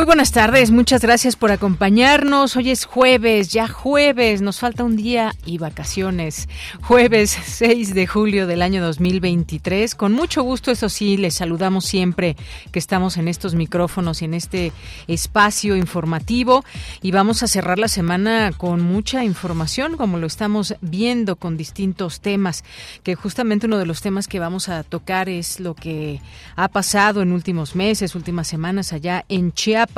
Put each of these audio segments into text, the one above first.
Muy buenas tardes, muchas gracias por acompañarnos. Hoy es jueves, ya jueves, nos falta un día y vacaciones. Jueves 6 de julio del año 2023. Con mucho gusto, eso sí, les saludamos siempre que estamos en estos micrófonos y en este espacio informativo. Y vamos a cerrar la semana con mucha información, como lo estamos viendo con distintos temas, que justamente uno de los temas que vamos a tocar es lo que ha pasado en últimos meses, últimas semanas allá en Chiapas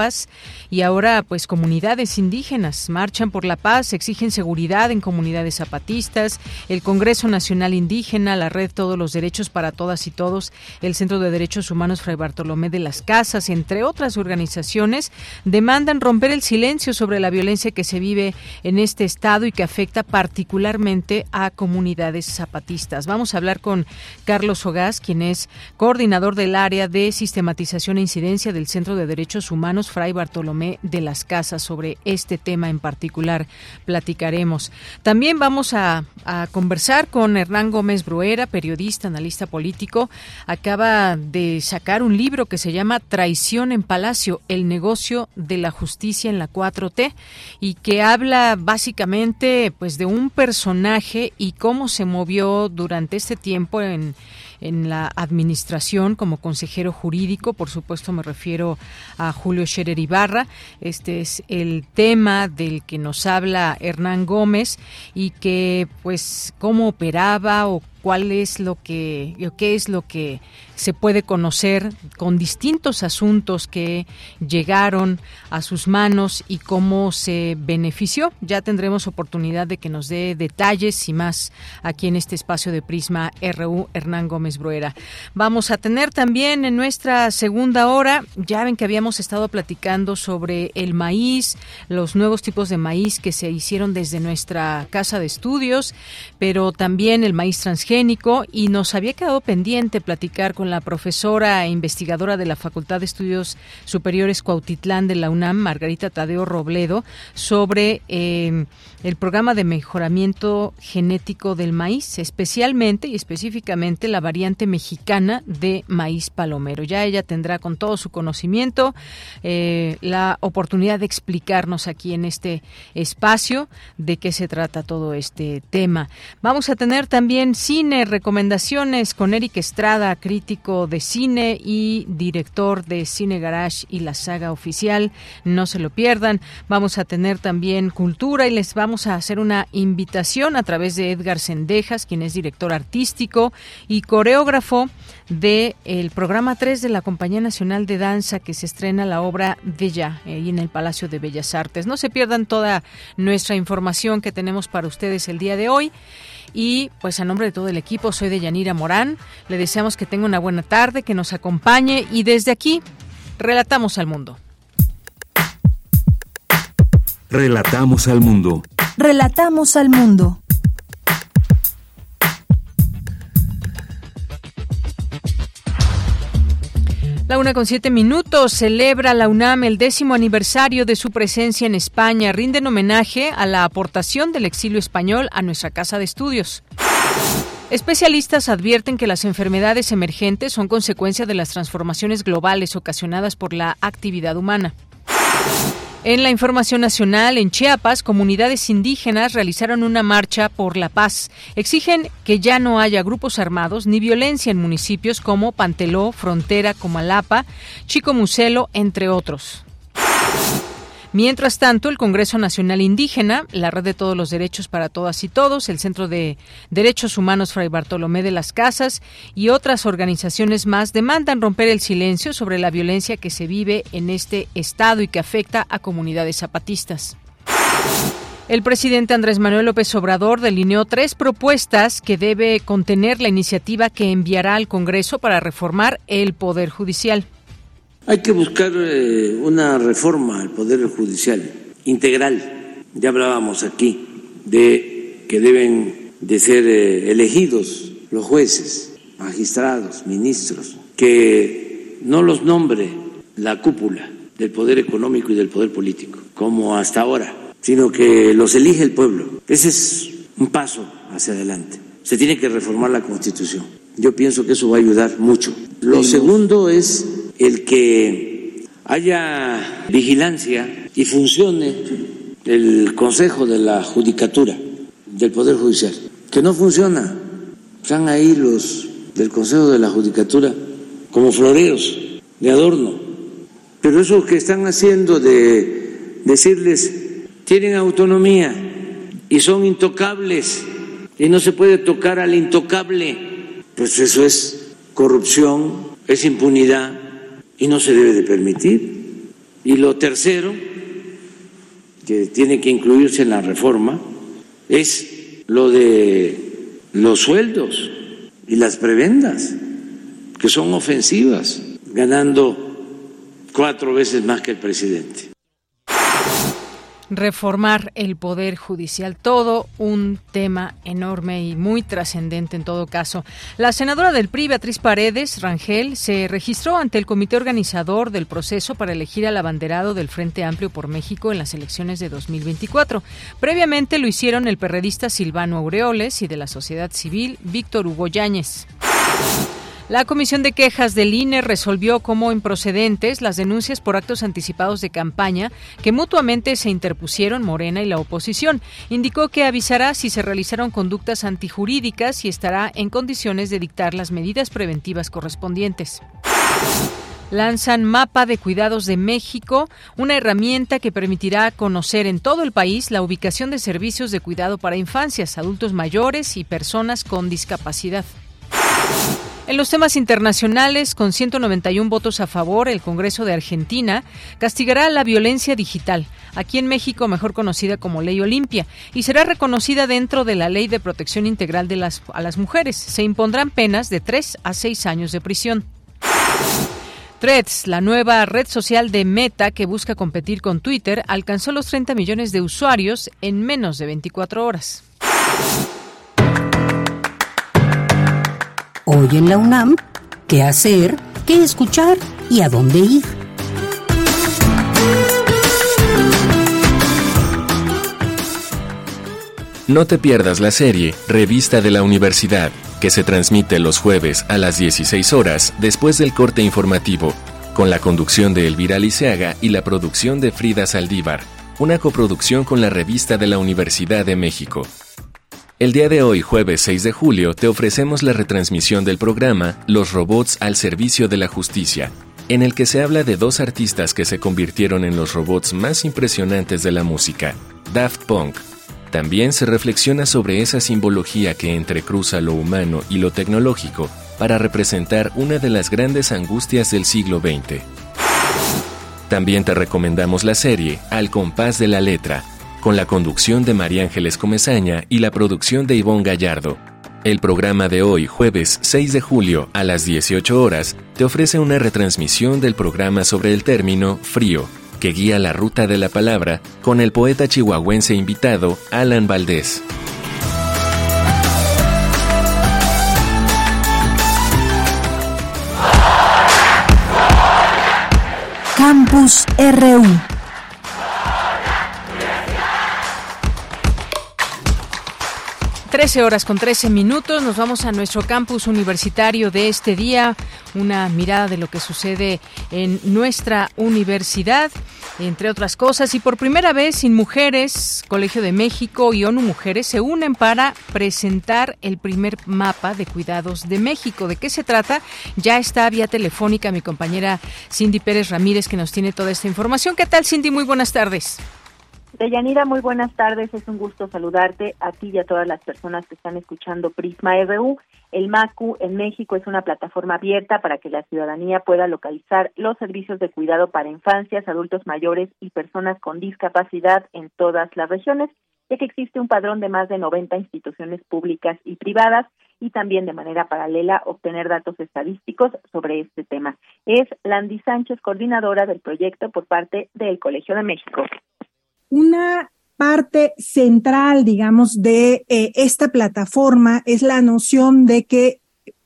y ahora pues comunidades indígenas marchan por la paz, exigen seguridad en comunidades zapatistas, el Congreso Nacional Indígena, la Red Todos los Derechos para Todas y Todos, el Centro de Derechos Humanos Fray Bartolomé de las Casas, entre otras organizaciones, demandan romper el silencio sobre la violencia que se vive en este estado y que afecta particularmente a comunidades zapatistas. Vamos a hablar con Carlos Ogás, quien es coordinador del área de sistematización e incidencia del Centro de Derechos Humanos Fray Bartolomé de las Casas. Sobre este tema en particular platicaremos. También vamos a, conversar con Hernán Gómez Bruera, periodista, analista político. Acaba de sacar un libro que se llama Traición en Palacio, el negocio de la justicia en la 4T y que habla básicamente pues de un personaje y cómo se movió durante este tiempo en en la administración como consejero jurídico. Por supuesto, me refiero a Julio Scherer Ibarra. Este es el tema del que nos habla Hernán Gómez y que, pues, cómo operaba o cuál es lo que, qué es lo que se puede conocer con distintos asuntos que llegaron a sus manos y cómo se benefició. Ya tendremos oportunidad de que nos dé detalles y más aquí en este espacio de Prisma RU Hernán Gómez Bruera. Vamos a tener también en nuestra segunda hora, ya ven que habíamos estado platicando sobre el maíz, los nuevos tipos de maíz que se hicieron desde nuestra casa de estudios, pero también el maíz transgénico y nos había quedado pendiente platicar con la profesora e investigadora de la Facultad de Estudios Superiores Cuautitlán de la UNAM, Margarita Tadeo Robledo, sobre eh, el programa de mejoramiento genético del maíz, especialmente y específicamente la variante mexicana de maíz palomero. Ya ella tendrá con todo su conocimiento eh, la oportunidad de explicarnos aquí en este espacio de qué se trata todo este tema. Vamos a tener también cine, recomendaciones con Eric Estrada, crítico de cine y director de Cine Garage y la saga oficial. No se lo pierdan. Vamos a tener también cultura y les vamos a hacer una invitación a través de Edgar Sendejas, quien es director artístico y coreógrafo del el programa 3 de la Compañía Nacional de Danza que se estrena la obra Bella ahí en el Palacio de Bellas Artes. No se pierdan toda nuestra información que tenemos para ustedes el día de hoy. Y pues a nombre de todo el equipo, soy de Yanira Morán. Le deseamos que tenga una buena tarde, que nos acompañe y desde aquí relatamos al mundo. Relatamos al mundo. Relatamos al mundo. La una con siete minutos celebra la UNAM el décimo aniversario de su presencia en España. Rinden homenaje a la aportación del exilio español a nuestra casa de estudios. Especialistas advierten que las enfermedades emergentes son consecuencia de las transformaciones globales ocasionadas por la actividad humana. En la información nacional, en Chiapas, comunidades indígenas realizaron una marcha por la paz. Exigen que ya no haya grupos armados ni violencia en municipios como Panteló, Frontera, Comalapa, Chico Muselo, entre otros. Mientras tanto, el Congreso Nacional Indígena, la Red de Todos los Derechos para Todas y Todos, el Centro de Derechos Humanos Fray Bartolomé de las Casas y otras organizaciones más demandan romper el silencio sobre la violencia que se vive en este estado y que afecta a comunidades zapatistas. El presidente Andrés Manuel López Obrador delineó tres propuestas que debe contener la iniciativa que enviará al Congreso para reformar el Poder Judicial. Hay que buscar eh, una reforma al Poder Judicial integral. Ya hablábamos aquí de que deben de ser eh, elegidos los jueces, magistrados, ministros, que no los nombre la cúpula del poder económico y del poder político, como hasta ahora, sino que los elige el pueblo. Ese es un paso hacia adelante. Se tiene que reformar la Constitución. Yo pienso que eso va a ayudar mucho. Lo segundo es el que haya vigilancia y funcione el Consejo de la Judicatura del Poder Judicial, que no funciona. Están ahí los del Consejo de la Judicatura como floreos de adorno. Pero eso que están haciendo de decirles tienen autonomía y son intocables y no se puede tocar al intocable, pues eso es corrupción, es impunidad y no se debe de permitir. Y lo tercero, que tiene que incluirse en la reforma, es lo de los sueldos y las prebendas, que son ofensivas, ganando cuatro veces más que el presidente reformar el poder judicial. Todo un tema enorme y muy trascendente en todo caso. La senadora del PRI, Beatriz Paredes Rangel, se registró ante el comité organizador del proceso para elegir al abanderado del Frente Amplio por México en las elecciones de 2024. Previamente lo hicieron el perredista Silvano Aureoles y de la sociedad civil Víctor Hugo Yáñez. La Comisión de Quejas del INE resolvió como improcedentes las denuncias por actos anticipados de campaña que mutuamente se interpusieron Morena y la oposición. Indicó que avisará si se realizaron conductas antijurídicas y estará en condiciones de dictar las medidas preventivas correspondientes lanzan Mapa de Cuidados de México, una herramienta que permitirá conocer en todo el país la ubicación de servicios de cuidado para infancias, adultos mayores y personas con discapacidad. En los temas internacionales, con 191 votos a favor, el Congreso de Argentina castigará la violencia digital, aquí en México mejor conocida como Ley Olimpia, y será reconocida dentro de la Ley de Protección Integral de las, a las Mujeres. Se impondrán penas de 3 a 6 años de prisión. Threads, la nueva red social de Meta que busca competir con Twitter, alcanzó los 30 millones de usuarios en menos de 24 horas. Hoy en la UNAM, ¿qué hacer? ¿Qué escuchar? ¿Y a dónde ir? No te pierdas la serie Revista de la Universidad, que se transmite los jueves a las 16 horas después del corte informativo, con la conducción de Elvira Liceaga y la producción de Frida Saldívar, una coproducción con la Revista de la Universidad de México. El día de hoy, jueves 6 de julio, te ofrecemos la retransmisión del programa Los robots al servicio de la justicia, en el que se habla de dos artistas que se convirtieron en los robots más impresionantes de la música, Daft Punk. También se reflexiona sobre esa simbología que entrecruza lo humano y lo tecnológico para representar una de las grandes angustias del siglo XX. También te recomendamos la serie Al compás de la letra, con la conducción de María Ángeles Comezaña y la producción de Ivonne Gallardo. El programa de hoy, jueves 6 de julio a las 18 horas, te ofrece una retransmisión del programa sobre el término frío, que guía la ruta de la palabra con el poeta chihuahuense invitado Alan Valdés. Campus RU 13 horas con 13 minutos. Nos vamos a nuestro campus universitario de este día. Una mirada de lo que sucede en nuestra universidad, entre otras cosas. Y por primera vez, Sin Mujeres, Colegio de México y ONU Mujeres se unen para presentar el primer mapa de cuidados de México. ¿De qué se trata? Ya está vía telefónica mi compañera Cindy Pérez Ramírez que nos tiene toda esta información. ¿Qué tal, Cindy? Muy buenas tardes. Deyanira, muy buenas tardes. Es un gusto saludarte a ti y a todas las personas que están escuchando Prisma RU. El MACU en México es una plataforma abierta para que la ciudadanía pueda localizar los servicios de cuidado para infancias, adultos mayores y personas con discapacidad en todas las regiones, ya que existe un padrón de más de 90 instituciones públicas y privadas y también de manera paralela obtener datos estadísticos sobre este tema. Es Landy Sánchez, coordinadora del proyecto por parte del Colegio de México una parte central, digamos, de eh, esta plataforma es la noción de que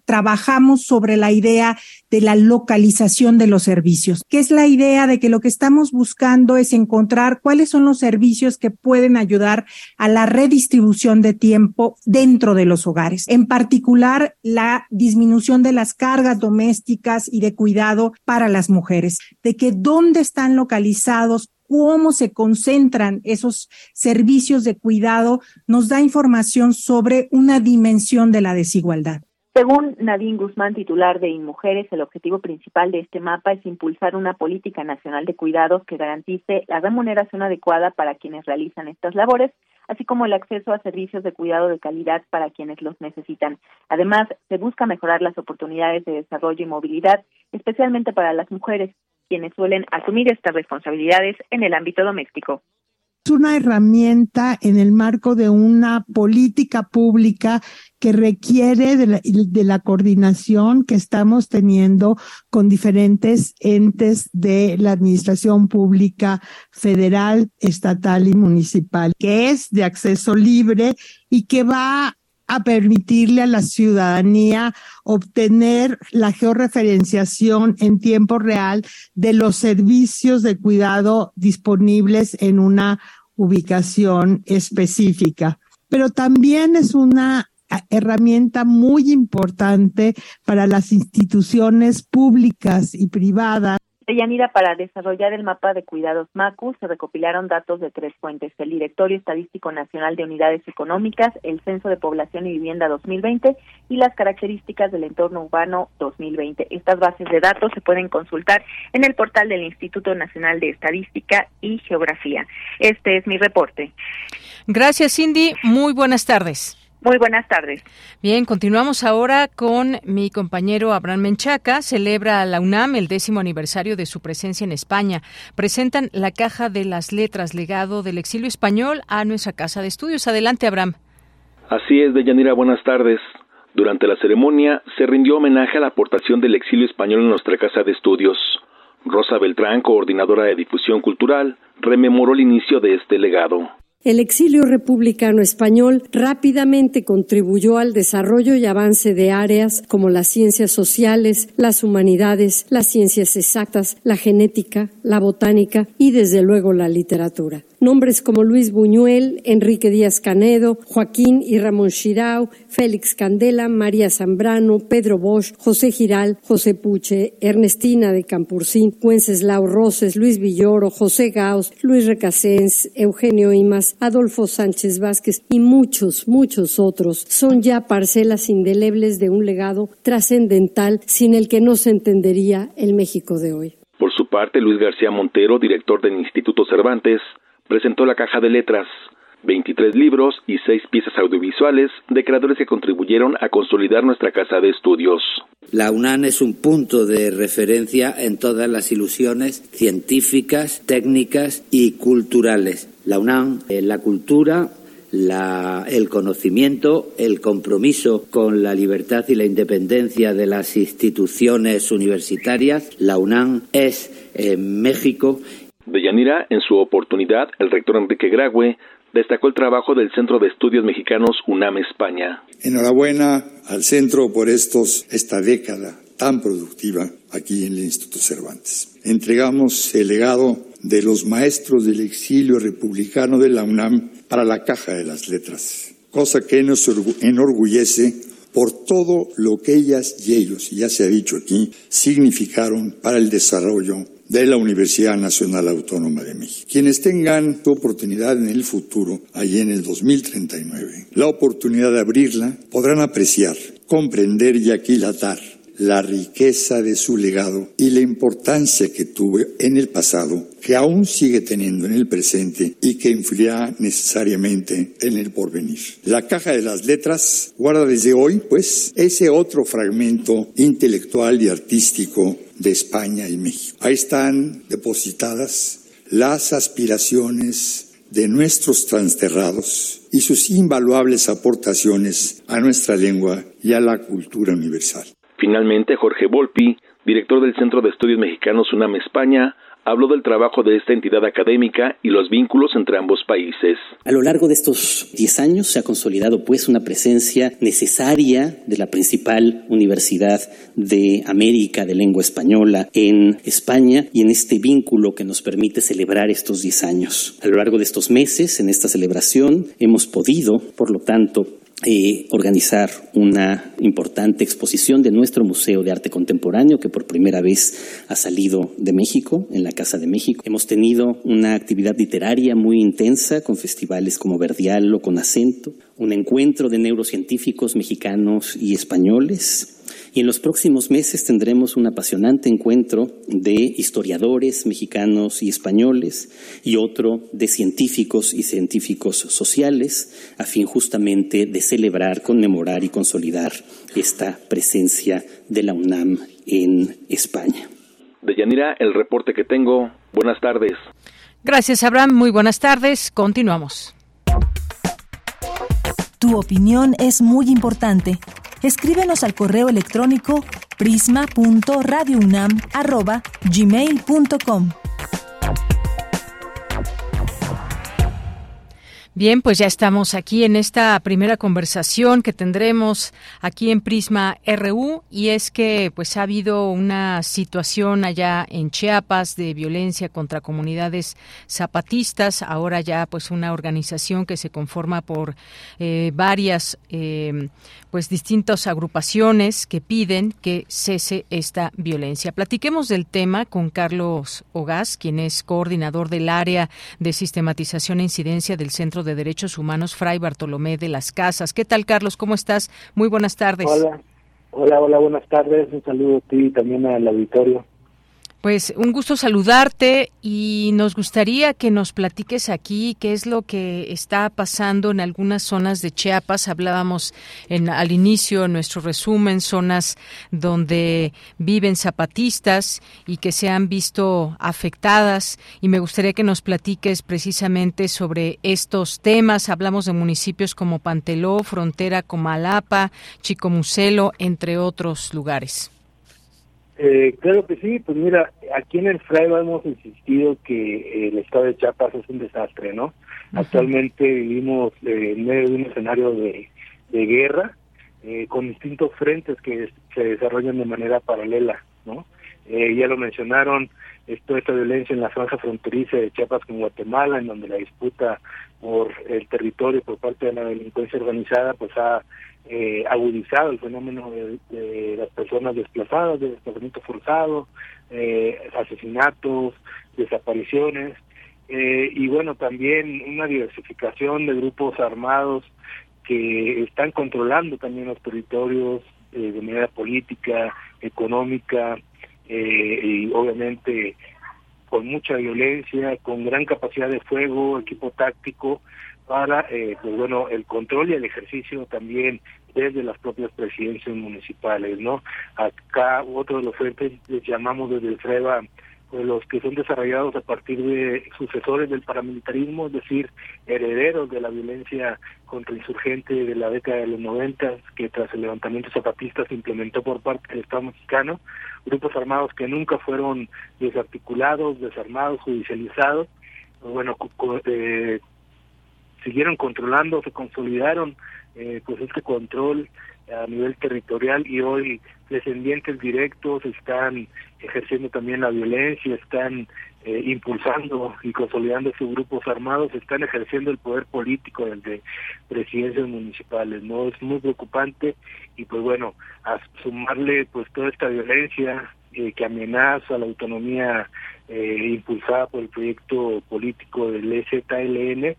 trabajamos sobre la idea de la localización de los servicios, que es la idea de que lo que estamos buscando es encontrar cuáles son los servicios que pueden ayudar a la redistribución de tiempo dentro de los hogares, en particular la disminución de las cargas domésticas y de cuidado para las mujeres, de que dónde están localizados cómo se concentran esos servicios de cuidado, nos da información sobre una dimensión de la desigualdad. Según Nadine Guzmán, titular de InMujeres, el objetivo principal de este mapa es impulsar una política nacional de cuidados que garantice la remuneración adecuada para quienes realizan estas labores, así como el acceso a servicios de cuidado de calidad para quienes los necesitan. Además, se busca mejorar las oportunidades de desarrollo y movilidad, especialmente para las mujeres, quienes suelen asumir estas responsabilidades en el ámbito doméstico. Es una herramienta en el marco de una política pública que requiere de la, de la, coordinación que estamos teniendo con diferentes entes de la administración pública federal, estatal y municipal, que es de acceso libre y que va a permitirle a la ciudadanía obtener la georreferenciación en tiempo real de los servicios de cuidado disponibles en una ubicación específica. Pero también es una herramienta muy importante para las instituciones públicas y privadas Yanira, para desarrollar el mapa de cuidados MACU se recopilaron datos de tres fuentes, el Directorio Estadístico Nacional de Unidades Económicas, el Censo de Población y Vivienda 2020 y las características del entorno urbano 2020. Estas bases de datos se pueden consultar en el portal del Instituto Nacional de Estadística y Geografía. Este es mi reporte. Gracias, Cindy. Muy buenas tardes. Muy buenas tardes. Bien, continuamos ahora con mi compañero Abraham Menchaca. Celebra la UNAM el décimo aniversario de su presencia en España. Presentan la caja de las letras, legado del exilio español, a nuestra casa de estudios. Adelante, Abraham. Así es, Deyanira, buenas tardes. Durante la ceremonia se rindió homenaje a la aportación del exilio español en nuestra casa de estudios. Rosa Beltrán, coordinadora de difusión cultural, rememoró el inicio de este legado. El exilio republicano español rápidamente contribuyó al desarrollo y avance de áreas como las ciencias sociales, las humanidades, las ciencias exactas, la genética, la botánica y desde luego la literatura. Nombres como Luis Buñuel, Enrique Díaz Canedo, Joaquín y Ramón Chirao, Félix Candela, María Zambrano, Pedro Bosch, José Giral, José Puche, Ernestina de Campurcín, Wenceslao Roses, Luis Villoro, José Gaos, Luis Recasens, Eugenio Imas, Adolfo Sánchez Vázquez y muchos, muchos otros son ya parcelas indelebles de un legado trascendental sin el que no se entendería el México de hoy. Por su parte, Luis García Montero, director del Instituto Cervantes, presentó la caja de letras, 23 libros y 6 piezas audiovisuales de creadores que contribuyeron a consolidar nuestra casa de estudios. La UNAM es un punto de referencia en todas las ilusiones científicas, técnicas y culturales. La UNAM, en la cultura, la, el conocimiento, el compromiso con la libertad y la independencia de las instituciones universitarias. La UNAM es en México de Yanira, en su oportunidad, el rector Enrique Grague destacó el trabajo del Centro de Estudios Mexicanos UNAM España. Enhorabuena al centro por estos, esta década tan productiva aquí en el Instituto Cervantes. Entregamos el legado de los maestros del exilio republicano de la UNAM para la caja de las letras cosa que nos enorgullece por todo lo que ellas y ellos, ya se ha dicho aquí, significaron para el desarrollo de la Universidad Nacional Autónoma de México. Quienes tengan tu oportunidad en el futuro, allí en el 2039, la oportunidad de abrirla, podrán apreciar, comprender y aquilatar la riqueza de su legado y la importancia que tuvo en el pasado, que aún sigue teniendo en el presente y que influirá necesariamente en el porvenir. La caja de las letras guarda desde hoy, pues, ese otro fragmento intelectual y artístico de España y México. Ahí están depositadas las aspiraciones de nuestros transterrados y sus invaluables aportaciones a nuestra lengua y a la cultura universal. Finalmente, Jorge Volpi, director del Centro de Estudios Mexicanos UNAM España, habló del trabajo de esta entidad académica y los vínculos entre ambos países. A lo largo de estos 10 años se ha consolidado pues una presencia necesaria de la principal universidad de América de lengua española en España y en este vínculo que nos permite celebrar estos 10 años. A lo largo de estos meses, en esta celebración, hemos podido, por lo tanto, organizar una importante exposición de nuestro Museo de Arte Contemporáneo que por primera vez ha salido de México, en la Casa de México. Hemos tenido una actividad literaria muy intensa con festivales como Verdial o con Acento, un encuentro de neurocientíficos mexicanos y españoles, y en los próximos meses tendremos un apasionante encuentro de historiadores mexicanos y españoles y otro de científicos y científicos sociales, a fin justamente de celebrar, conmemorar y consolidar esta presencia de la UNAM en España. De Yanira, el reporte que tengo. Buenas tardes. Gracias, Abraham. Muy buenas tardes. Continuamos. Tu opinión es muy importante escríbenos al correo electrónico prisma.radiounam@gmail.com. Bien, pues ya estamos aquí en esta primera conversación que tendremos aquí en Prisma RU y es que pues ha habido una situación allá en Chiapas de violencia contra comunidades zapatistas, ahora ya pues una organización que se conforma por eh, varias eh, pues distintas agrupaciones que piden que cese esta violencia. Platiquemos del tema con Carlos Ogaz, quien es coordinador del área de sistematización e incidencia del Centro de Derechos Humanos Fray Bartolomé de las Casas. ¿Qué tal, Carlos? ¿Cómo estás? Muy buenas tardes. Hola, hola, hola, buenas tardes. Un saludo a ti y también al auditorio. Pues un gusto saludarte y nos gustaría que nos platiques aquí qué es lo que está pasando en algunas zonas de Chiapas. Hablábamos en, al inicio en nuestro resumen, zonas donde viven zapatistas y que se han visto afectadas y me gustaría que nos platiques precisamente sobre estos temas. Hablamos de municipios como Panteló, Frontera, Comalapa, Chicomucelo, entre otros lugares. Eh, claro que sí, pues mira, aquí en el FRAIBA hemos insistido que el estado de Chiapas es un desastre, ¿no? Actualmente vivimos eh, en medio de un escenario de, guerra eh, con distintos frentes que se desarrollan de manera paralela, ¿no? Eh, ya lo mencionaron, esto, esta violencia en la franja fronteriza de Chiapas con Guatemala, en donde la disputa por el territorio por parte de la delincuencia organizada pues ha eh, agudizado el fenómeno de, las personas desplazadas, de desplazamiento forzado, eh, asesinatos, desapariciones, eh, y bueno, también una diversificación de grupos armados que están controlando también los territorios eh, de manera política, económica, y obviamente con mucha violencia, con gran capacidad de fuego, equipo táctico, para eh, pues bueno el control y el ejercicio también desde las propias presidencias municipales no acá otro de los frentes les llamamos desde el FREBA pues los que son desarrollados a partir de sucesores del paramilitarismo, es decir, herederos de la violencia contra insurgente de la década de los 90, que tras el levantamiento zapatista se implementó por parte del Estado mexicano, grupos armados que nunca fueron desarticulados, desarmados, judicializados, pues bueno, eh, siguieron controlando, se consolidaron eh, pues este control a nivel territorial y hoy descendientes directos están ejerciendo también la violencia, están eh, impulsando y consolidando sus grupos armados, están ejerciendo el poder político desde presidencias municipales, ¿no? Es muy preocupante y pues bueno, a sumarle pues toda esta violencia eh, que amenaza la autonomía eh, impulsada por el proyecto político del EZLN,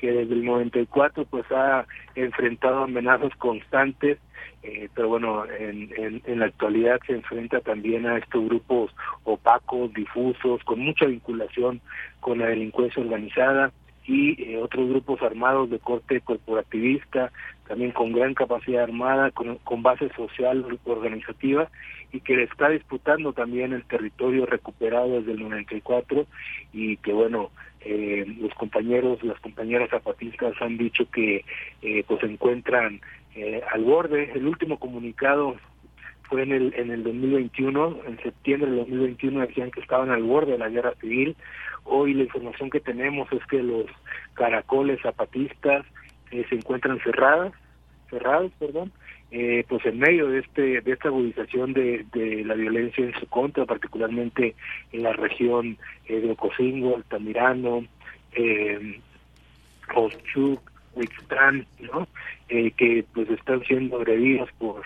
que desde el 94 pues ha enfrentado amenazas constantes eh, pero bueno, en, en, la actualidad se enfrenta también a estos grupos opacos, difusos, con mucha vinculación con la delincuencia organizada y eh, otros grupos armados de corte corporativista, también con gran capacidad armada, con, base social organizativa y que le está disputando también el territorio recuperado desde el 94 y que bueno, eh, los compañeros, las compañeras zapatistas han dicho que eh, pues se encuentran eh, al borde. El último comunicado fue en el, en el 2021, en septiembre del 2021 decían que estaban al borde de la guerra civil. Hoy la información que tenemos es que los caracoles zapatistas eh, se encuentran cerradas, cerrados, perdón, eh, pues en medio de este de esta agudización de, la violencia en su contra, particularmente en la región eh, de Ocosingo, Altamirano, eh, Ochuc, Huixtán, ¿no? Eh, que pues están siendo agredidos por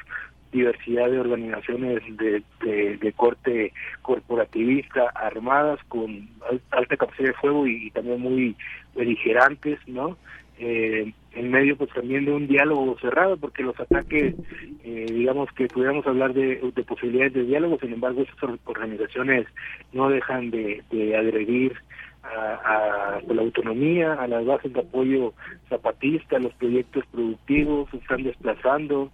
diversidad de organizaciones de, de, corte corporativista armadas con alta capacidad de fuego y, también muy beligerantes, ¿no? Eh, en medio pues también de un diálogo cerrado porque los ataques eh, digamos que pudiéramos hablar de, de, posibilidades de diálogo sin embargo esas organizaciones no dejan de, agredir a, a, la autonomía, a las bases de apoyo zapatista, a los proyectos productivos, se están desplazando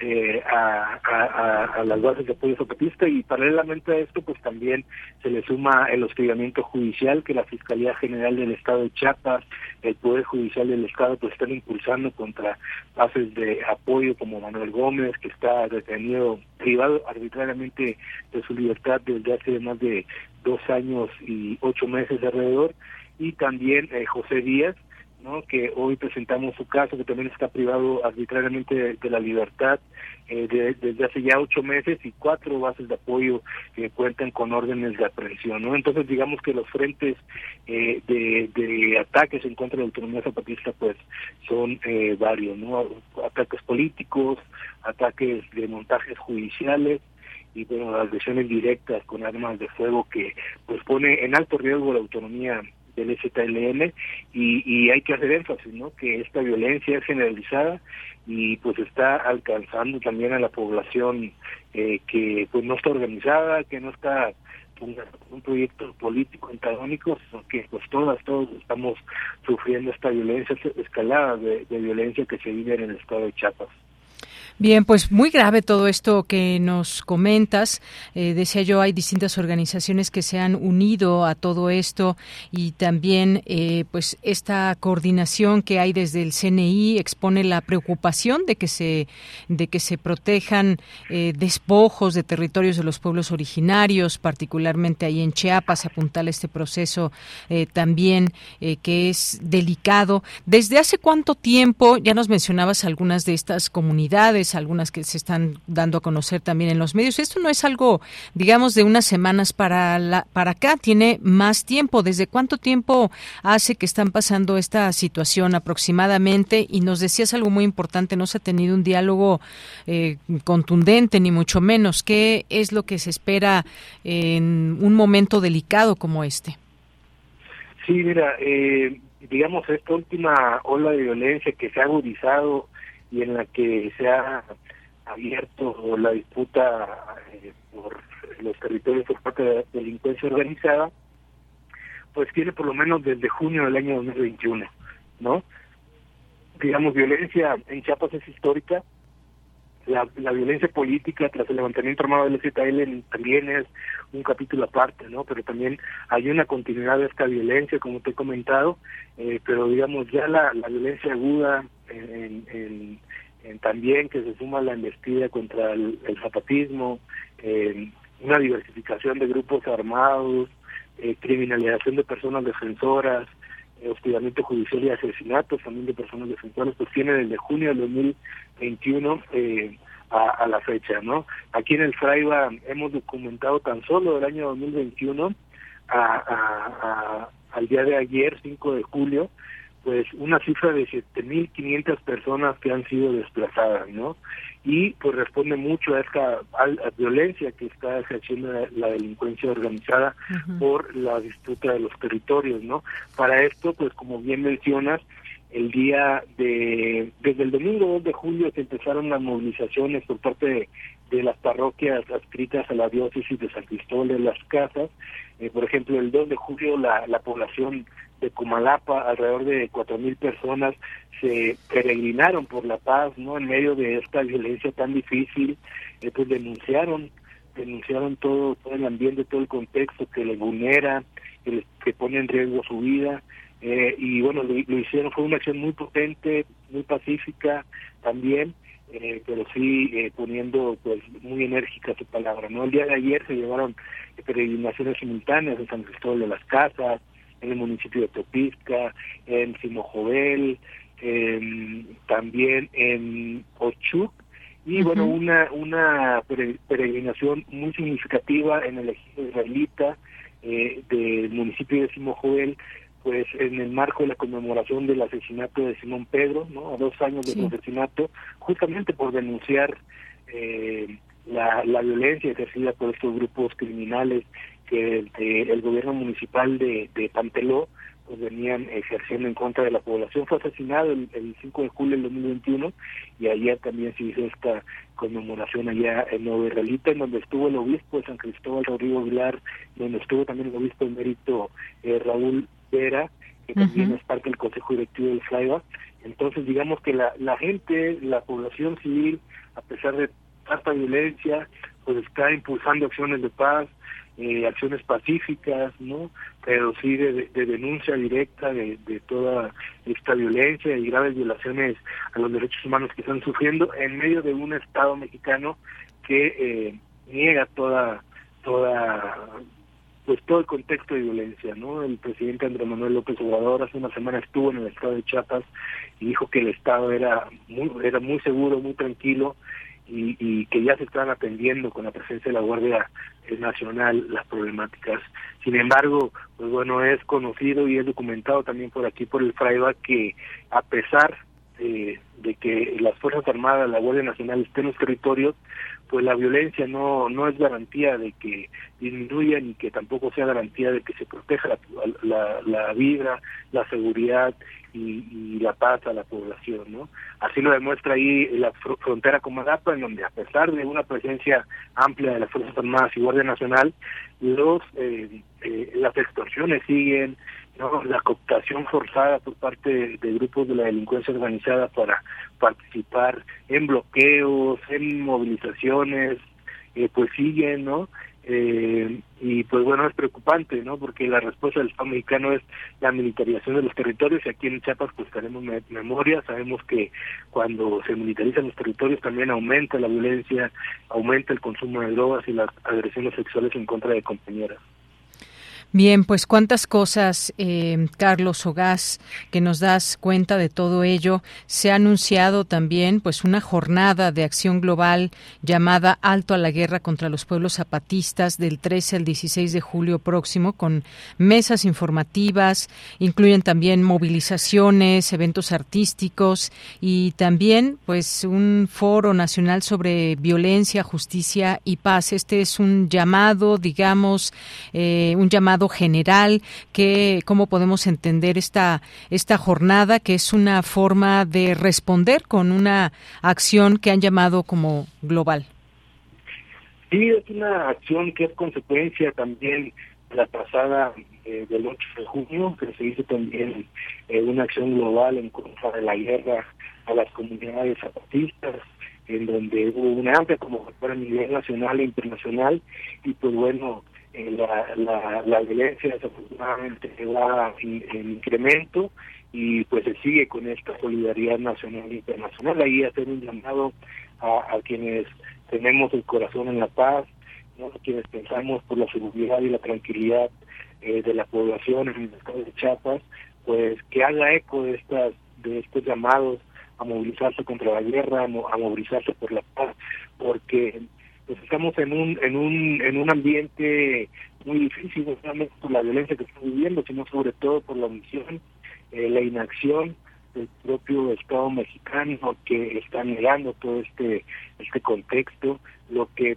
eh, a, a, a, las bases de apoyo zapatista y paralelamente a esto pues también se le suma el hostigamiento judicial que la Fiscalía General del Estado de Chiapas, el Poder Judicial del Estado pues están impulsando contra bases de apoyo como Manuel Gómez que está detenido, privado arbitrariamente de su libertad desde hace más de dos años y ocho meses alrededor, y también eh, José Díaz, ¿no? que hoy presentamos su caso, que también está privado arbitrariamente de, la libertad eh, desde hace ya ocho meses y cuatro bases de apoyo que cuentan con órdenes de aprehensión. ¿no? Entonces, digamos que los frentes eh, de, de ataques en contra de la autonomía zapatista pues son eh, varios, ¿no? ataques políticos, ataques de montajes judiciales, y bueno, las lesiones directas con armas de fuego que pues pone en alto riesgo la autonomía del ZLN y, y hay que hacer énfasis, ¿no? Que esta violencia es generalizada y pues está alcanzando también a la población eh, que pues no está organizada, que no está un, un proyecto político antagónico, que pues todas, todos estamos sufriendo esta violencia escalada de, de violencia que se vive en el estado de Chiapas. Bien, pues muy grave todo esto que nos comentas. Eh, decía yo, hay distintas organizaciones que se han unido a todo esto y también, eh, pues, esta coordinación que hay desde el CNI expone la preocupación de que se de que se protejan eh, despojos de territorios de los pueblos originarios, particularmente ahí en Chiapas. Apuntala este proceso también que es delicado. ¿Desde hace cuánto tiempo? Ya nos mencionabas algunas de estas comunidades algunas que se están dando a conocer también en los medios. Esto no es algo, digamos, de unas semanas para, la, para acá, tiene más tiempo. ¿Desde cuánto tiempo hace que están pasando esta situación aproximadamente? Y nos decías algo muy importante, no se ha tenido un diálogo eh, contundente, ni mucho menos. ¿Qué es lo que se espera en un momento delicado como este? Sí, mira, eh, digamos, esta última ola de violencia que se ha agudizado y en la que se ha abierto la disputa eh, por los territorios por parte de la delincuencia organizada, pues tiene por lo menos desde junio del año 2021, ¿no? Digamos, violencia en Chiapas es histórica, la, la violencia política tras el levantamiento armado del ZL también es un capítulo aparte, ¿no? Pero también hay una continuidad de esta violencia, como te he comentado, eh, pero digamos ya la, la violencia aguda en, en, también que se suma la embestida contra el, el zapatismo, eh, una diversificación de grupos armados, eh, criminalización de personas defensoras, hostigamiento judicial y asesinatos también de personas defensoras, pues tiene desde junio del 2021 eh, a, a, la fecha, ¿no? Aquí en el Fraiba hemos documentado tan solo del año 2021 a, a, al día de ayer, 5 de julio, pues una cifra de 7.500 personas que han sido desplazadas, ¿no? Y pues responde mucho a esta violencia que está ejerciendo la, delincuencia organizada por la disputa de los territorios, ¿no? Para esto, pues como bien mencionas, el día de, desde el domingo 2 de julio se empezaron las movilizaciones por parte de, las parroquias adscritas a la diócesis de San Cristóbal de las Casas. Eh, por ejemplo, el 2 de julio la, la población de Comalapa, alrededor de cuatro mil personas se peregrinaron por la paz, ¿no? En medio de esta violencia tan difícil, eh, pues denunciaron, denunciaron todo, todo el ambiente, todo el contexto que le vulnera, que, que pone en riesgo su vida, eh, y bueno, lo, hicieron, fue una acción muy potente, muy pacífica también, eh, pero sí eh, poniendo pues muy enérgica su palabra. no El día de ayer se llevaron peregrinaciones simultáneas en San Cristóbal de las Casas, en el municipio de Topizca, en Simojovel, también en Ochuc, y bueno, una, una peregrinación muy significativa en el ejido israelita del municipio de Simojovel, pues en el marco de la conmemoración del asesinato de Simón Pedro, ¿no? A dos años del asesinato, justamente por denunciar eh, la, la violencia ejercida por estos grupos criminales que el, gobierno municipal de, de Panteló pues venían ejerciendo en contra de la población. Fue asesinado el, 5 de julio del 2021 y ayer también se hizo esta conmemoración allá en Nueva Israelita, en donde estuvo el obispo de San Cristóbal Rodrigo Vilar, donde estuvo también el obispo emérito eh, Raúl Vera, que también es parte del Consejo Directivo del FLAIBA. Entonces, digamos que la, la gente, la población civil, a pesar de tanta violencia, pues está impulsando acciones de paz, eh, acciones pacíficas, ¿no? Pero sí de, denuncia directa de, de, toda esta violencia y graves violaciones a los derechos humanos que están sufriendo en medio de un Estado mexicano que eh, niega toda toda pues todo el contexto de violencia, ¿no? El presidente Andrés Manuel López Obrador hace una semana estuvo en el estado de Chiapas y dijo que el estado era muy era muy seguro, muy tranquilo y, que ya se están atendiendo con la presencia de la Guardia Nacional las problemáticas. Sin embargo, pues bueno, es conocido y es documentado también por aquí por el FRAIBA que a pesar de, de que las Fuerzas Armadas, la Guardia Nacional estén en los territorios, pues la violencia no no es garantía de que disminuya ni que tampoco sea garantía de que se proteja la, la, la vida, la seguridad y, la paz a la población, ¿no? Así lo demuestra ahí la frontera con Madapa, en donde a pesar de una presencia amplia de las Fuerzas Armadas y Guardia Nacional, los eh, eh, las extorsiones siguen, ¿no? la cooptación forzada por parte de, grupos de la delincuencia organizada para participar en bloqueos, en movilizaciones, eh, pues siguen, ¿no? Eh, y pues bueno, es preocupante, ¿no? Porque la respuesta del Estado mexicano es la militarización de los territorios y aquí en Chiapas pues tenemos memoria, sabemos que cuando se militarizan los territorios también aumenta la violencia, aumenta el consumo de drogas y las agresiones sexuales en contra de compañeras. Bien, pues cuántas cosas, eh, Carlos Ogaz, que nos das cuenta de todo ello. Se ha anunciado también, pues, una jornada de acción global llamada Alto a la Guerra contra los Pueblos Zapatistas del 13 al 16 de julio próximo, con mesas informativas, incluyen también movilizaciones, eventos artísticos y también, pues, un foro nacional sobre violencia, justicia y paz. Este es un llamado, digamos, eh, un llamado general, que, cómo podemos entender esta, esta jornada, que es una forma de responder con una acción que han llamado como global. Sí, es una acción que es consecuencia también de la pasada eh, del 8 de junio, que se hizo también eh, una acción global en contra de la guerra a las comunidades zapatistas, en donde hubo una amplia convocatoria a nivel nacional e internacional, y pues bueno, eh, la, la, la, violencia desafortunadamente va en, incremento y pues se sigue con esta solidaridad nacional e internacional. Ahí hacer un llamado a, quienes tenemos el corazón en la paz, ¿no? a quienes pensamos por la seguridad y la tranquilidad eh, de la población en el estado de Chiapas, pues que haga eco de estas de estos llamados a movilizarse contra la guerra, a, movilizarse por la paz, porque pues estamos en un en un en un ambiente muy difícil no solamente por la violencia que estamos viviendo sino sobre todo por la omisión eh, la inacción del propio Estado mexicano que está negando todo este este contexto lo que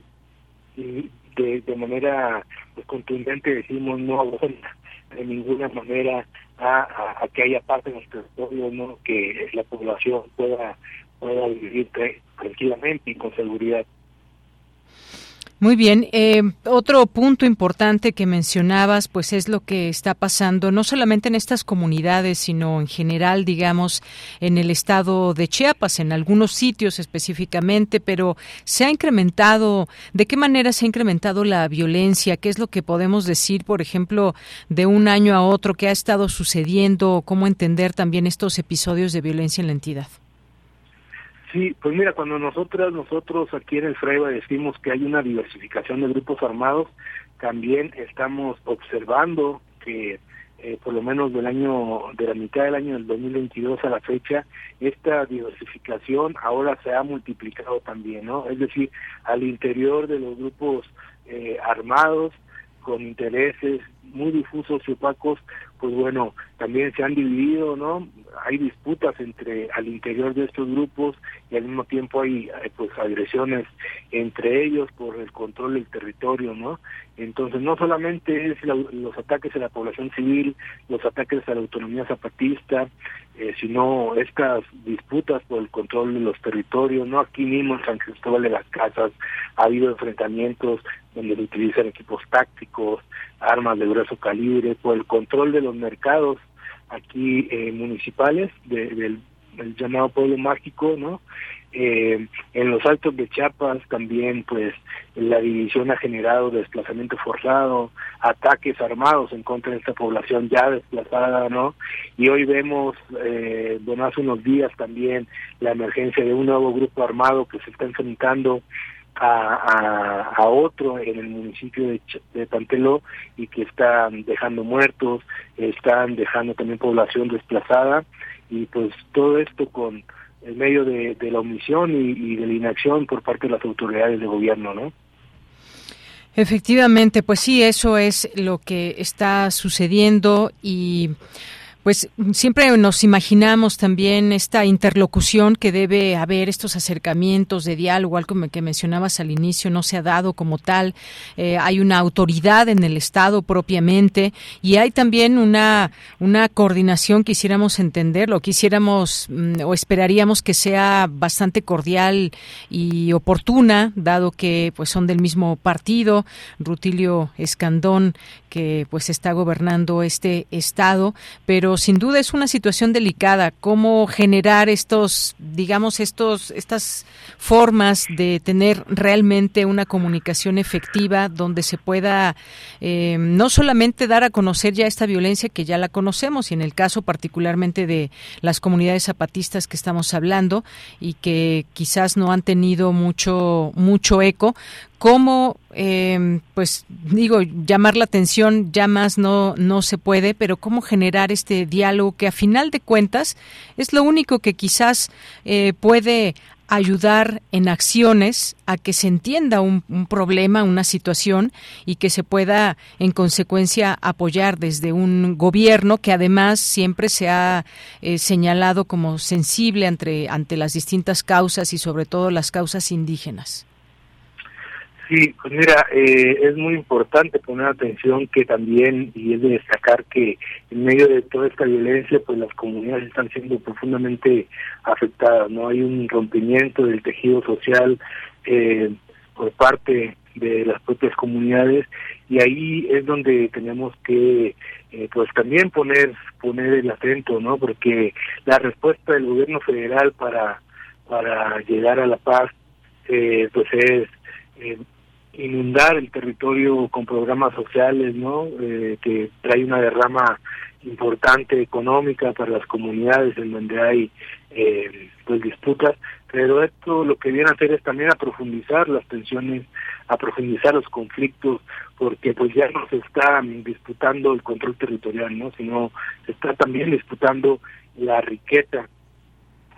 de, de manera pues, contundente decimos no abona de ninguna manera a, que haya paz en los territorios, ¿no? que la población pueda, pueda vivir tranquilamente y con seguridad. Muy bien. Eh, otro punto importante que mencionabas, pues es lo que está pasando no solamente en estas comunidades, sino en general, digamos, en el estado de Chiapas, en algunos sitios específicamente, pero se ha incrementado, ¿de qué manera se ha incrementado la violencia? ¿Qué es lo que podemos decir, por ejemplo, de un año a otro, qué ha estado sucediendo? ¿Cómo entender también estos episodios de violencia en la entidad? Sí, pues mira, cuando nosotras, nosotros aquí en el FREVA decimos que hay una diversificación de grupos armados, también estamos observando que eh, por lo menos del año, de la mitad del año del 2022 a la fecha, esta diversificación ahora se ha multiplicado también, ¿no? Es decir, al interior de los grupos eh, armados, con intereses muy difusos y opacos, pues bueno, también se han dividido, ¿no? Hay disputas entre al interior de estos grupos y al mismo tiempo hay pues agresiones entre ellos por el control del territorio, ¿no? Entonces no solamente es los ataques a la población civil, los ataques a la autonomía zapatista, eh, sino estas disputas por el control de los territorios, ¿no? Aquí mismo en San Cristóbal de las Casas ha habido enfrentamientos donde se utilizan equipos tácticos, armas de grueso calibre, por el control de los mercados aquí eh, municipales del, llamado pueblo mágico, ¿no? Eh, en los altos de Chiapas también, pues, la división ha generado desplazamiento forzado, ataques armados en contra de esta población ya desplazada, ¿no? Y hoy vemos, eh, hace unos días también la emergencia de un nuevo grupo armado que se está enfrentando a, a, otro en el municipio de, de Panteló y que están dejando muertos, están dejando también población desplazada y pues todo esto con el medio de, la omisión y, y, de la inacción por parte de las autoridades de gobierno, ¿no? Efectivamente, pues sí, eso es lo que está sucediendo y pues siempre nos imaginamos también esta interlocución que debe haber, estos acercamientos de diálogo, algo que mencionabas al inicio, no se ha dado como tal. Eh, hay una autoridad en el Estado propiamente y hay también una, una coordinación, quisiéramos entenderlo, quisiéramos mm, o esperaríamos que sea bastante cordial y oportuna, dado que pues son del mismo partido, Rutilio Escandón, que pues está gobernando este Estado, pero sin duda es una situación delicada, cómo generar estos, digamos, estos, estas formas de tener realmente una comunicación efectiva donde se pueda eh, no solamente dar a conocer ya esta violencia que ya la conocemos y en el caso particularmente de las comunidades zapatistas que estamos hablando y que quizás no han tenido mucho mucho eco cómo, eh, pues digo, llamar la atención ya más no, no se puede, pero cómo generar este diálogo que a final de cuentas es lo único que quizás eh, puede ayudar en acciones a que se entienda un, problema, una situación y que se pueda en consecuencia apoyar desde un gobierno que además siempre se ha eh, señalado como sensible ante, ante las distintas causas y sobre todo las causas indígenas. Sí, pues mira, eh, es muy importante poner atención que también, y es de destacar que en medio de toda esta violencia, pues las comunidades están siendo profundamente afectadas, ¿no? Hay un rompimiento del tejido social eh, por parte de las propias comunidades y ahí es donde tenemos que eh, pues también poner poner el acento no porque la respuesta del gobierno federal para para llegar a la paz eh, pues es eh, inundar el territorio con programas sociales, ¿no? Eh, que trae una derrama importante económica para las comunidades en donde hay eh, pues disputas, pero esto lo que viene a hacer es también a profundizar las tensiones, a profundizar los conflictos, porque pues ya no se está disputando el control territorial, ¿no? sino se está también disputando la riqueza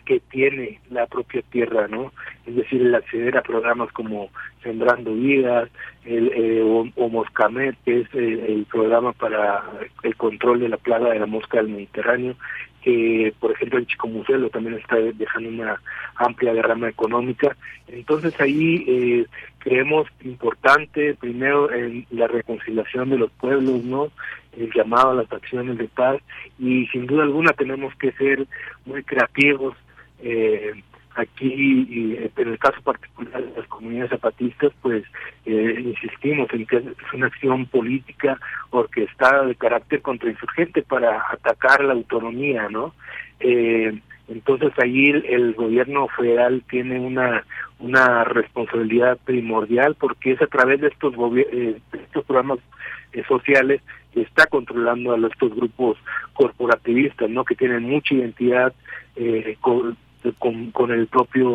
que tiene la propia tierra, ¿no? Es decir, el acceder a programas como Sembrando Vidas, el eh, o, Moscamet, que es eh, el programa para el control de la plaga de la mosca del Mediterráneo, que por ejemplo en Chicomucelo también está dejando una amplia derrama económica. Entonces ahí eh, creemos importante primero en la reconciliación de los pueblos, ¿no? El llamado a las acciones de paz y sin duda alguna tenemos que ser muy creativos eh, aquí, en el caso particular de las comunidades zapatistas, pues eh, insistimos en que es una acción política orquestada de carácter contrainsurgente para atacar la autonomía, ¿no? Eh, entonces ahí el, gobierno federal tiene una una responsabilidad primordial porque es a través de estos eh, estos programas eh, sociales que está controlando a estos grupos corporativistas, ¿no? Que tienen mucha identidad eh, con, con, el propio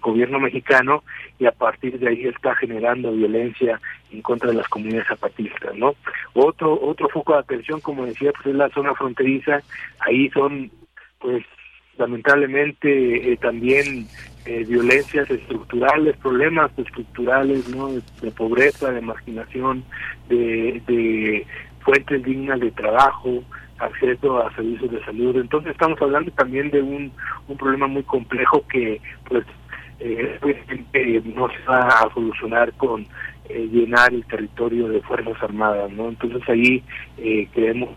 gobierno mexicano y a partir de ahí está generando violencia en contra de las comunidades zapatistas, ¿no? Otro otro foco de atención, como decía, pues es la zona fronteriza, ahí son pues lamentablemente eh, también eh, violencias estructurales, problemas estructurales, ¿no? De, pobreza, de marginación, de, de fuentes dignas de trabajo, acceso a servicios de salud. Entonces estamos hablando también de un, un problema muy complejo que pues eh, no se va a solucionar con eh, llenar el territorio de Fuerzas Armadas, ¿no? Entonces ahí eh, queremos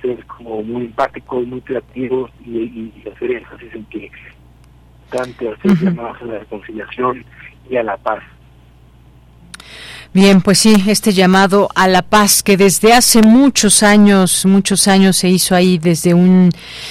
ser como muy empáticos, muy creativos y, hacer énfasis en que tanto hacer llamados a la reconciliación y a la paz. Bien, pues sí, este llamado a la paz que desde hace muchos años, muchos años se hizo ahí desde un,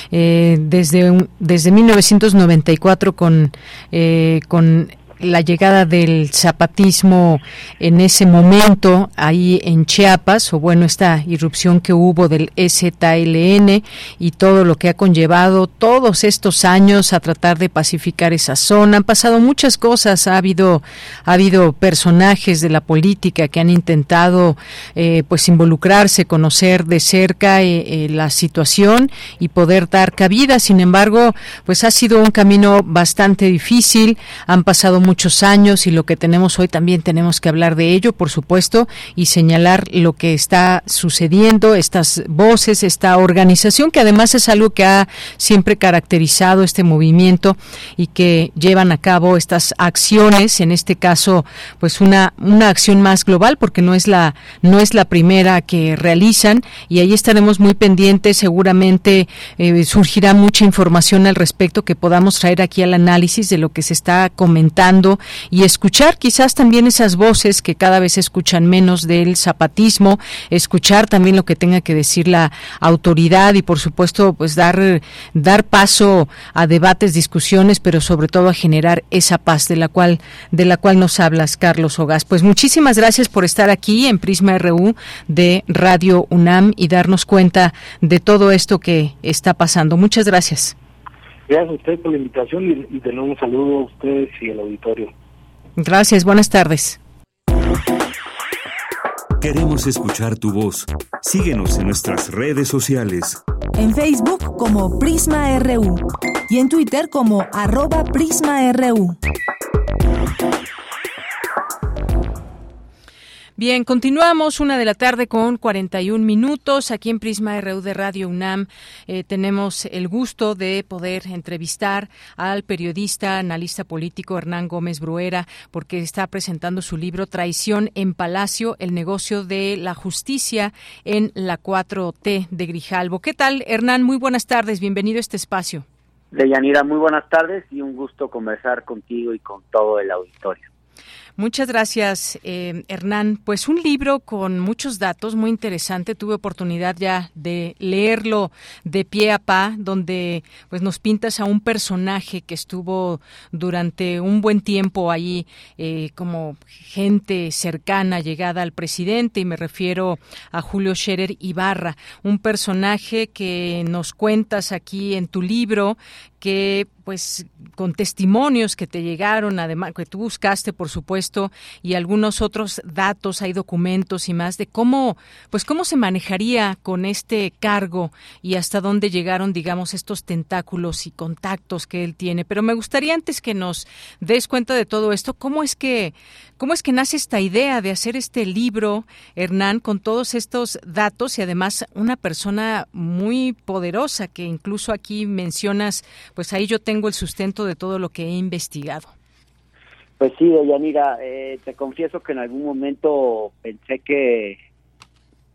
eh, desde un, desde 1994 con, eh, con la llegada del zapatismo en ese momento ahí en Chiapas, o bueno, esta irrupción que hubo del EZLN y todo lo que ha conllevado todos estos años a tratar de pacificar esa zona. Han pasado muchas cosas, ha habido, ha habido personajes de la política que han intentado eh, pues involucrarse, conocer de cerca eh, eh, la situación y poder dar cabida. Sin embargo, pues ha sido un camino bastante difícil, han pasado muchos años y lo que tenemos hoy también tenemos que hablar de ello, por supuesto, y señalar lo que está sucediendo, estas voces, esta organización que además es algo que ha siempre caracterizado este movimiento y que llevan a cabo estas acciones, en este caso, pues una una acción más global porque no es la no es la primera que realizan y ahí estaremos muy pendientes, seguramente eh, surgirá mucha información al respecto que podamos traer aquí al análisis de lo que se está comentando y escuchar quizás también esas voces que cada vez escuchan menos del zapatismo, escuchar también lo que tenga que decir la autoridad y por supuesto pues dar dar paso a debates, discusiones, pero sobre todo a generar esa paz de la cual de la cual nos hablas Carlos Ogas. Pues muchísimas gracias por estar aquí en Prisma RU de Radio UNAM y darnos cuenta de todo esto que está pasando. Muchas gracias. Gracias a usted por la invitación y, de nuevo un saludo a ustedes y al auditorio. Gracias, buenas tardes. Queremos escuchar tu voz. Síguenos en nuestras redes sociales. En Facebook como Prisma RU y en Twitter como arroba PrismaRU. Bien, continuamos una de la tarde con 41 minutos. Aquí en Prisma RU de Radio UNAM eh, tenemos el gusto de poder entrevistar al periodista, analista político Hernán Gómez Bruera, porque está presentando su libro Traición en Palacio, el negocio de la justicia en la 4T de Grijalvo. ¿Qué tal, Hernán? Muy buenas tardes. Bienvenido a este espacio. Deyanira, muy buenas tardes y un gusto conversar contigo y con todo el auditorio. Muchas gracias, eh, Hernán. Pues un libro con muchos datos, muy interesante. Tuve oportunidad ya de leerlo de pie a pa, donde pues nos pintas a un personaje que estuvo durante un buen tiempo ahí eh, como gente cercana, llegada al presidente, y me refiero a Julio Scherer Ibarra, un personaje que nos cuentas aquí en tu libro, que pues con testimonios que te llegaron, además que tú buscaste, por supuesto, y algunos otros datos, hay documentos y más de cómo, pues cómo se manejaría con este cargo y hasta dónde llegaron, digamos, estos tentáculos y contactos que él tiene. Pero me gustaría antes que nos des cuenta de todo esto, cómo es que, cómo es que nace esta idea de hacer este libro, Hernán, con todos estos datos y además una persona muy poderosa que incluso aquí mencionas pues ahí yo tengo el sustento de todo lo que he investigado. Pues sí, Deyanira, eh, te confieso que en algún momento pensé que eh,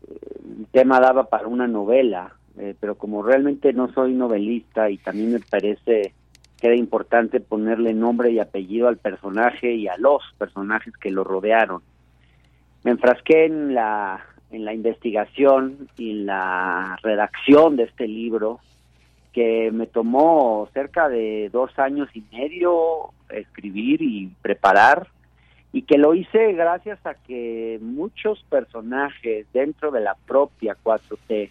el tema daba para una novela, eh, pero como realmente no soy novelista y también me parece que era importante ponerle nombre y apellido al personaje y a los personajes que lo rodearon, me enfrasqué en la en la investigación y la redacción de este libro que me tomó cerca de dos años y medio escribir y preparar y que lo hice gracias a que muchos personajes dentro de la propia 4T,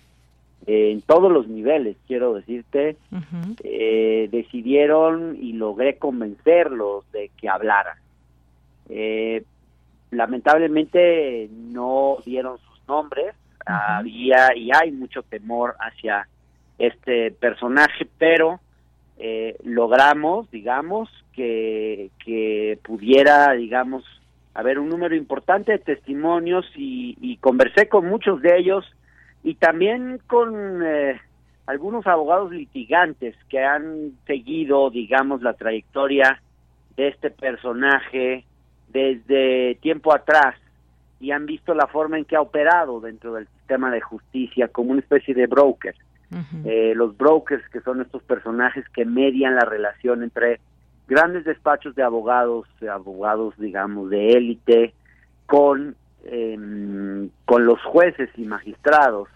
en todos los niveles, quiero decirte, eh, decidieron y logré convencerlos de que hablaran. Eh, lamentablemente no dieron sus nombres, había y hay mucho temor hacia este personaje, pero eh, logramos, digamos, que, que pudiera, digamos, haber un número importante de testimonios y, conversé con muchos de ellos y también con eh, algunos abogados litigantes que han seguido, digamos, la trayectoria de este personaje desde tiempo atrás y han visto la forma en que ha operado dentro del sistema de justicia como una especie de broker. Eh, los brokers, que son estos personajes que median la relación entre grandes despachos de abogados, abogados, digamos, de élite, con, em, con los jueces y magistrados.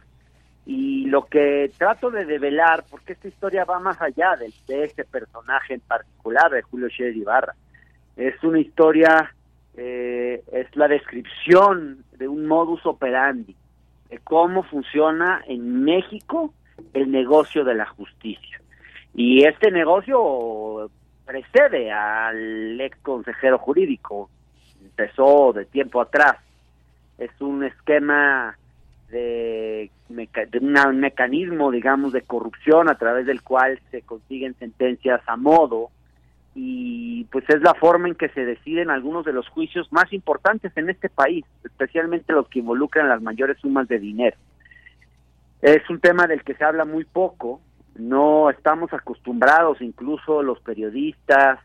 Y lo que trato de develar, porque esta historia va más allá de, de este personaje en particular, de Julio Scherer Ibarra, es una historia, eh, es la descripción de un modus operandi, de cómo funciona en México el negocio de la justicia. Y este negocio precede al ex consejero jurídico, empezó de tiempo atrás. Es un esquema de, un mecanismo, digamos, de corrupción a través del cual se consiguen sentencias a modo y pues es la forma en que se deciden algunos de los juicios más importantes en este país, especialmente los que involucran las mayores sumas de dinero. Es un tema del que se habla muy poco, no estamos acostumbrados, incluso los periodistas,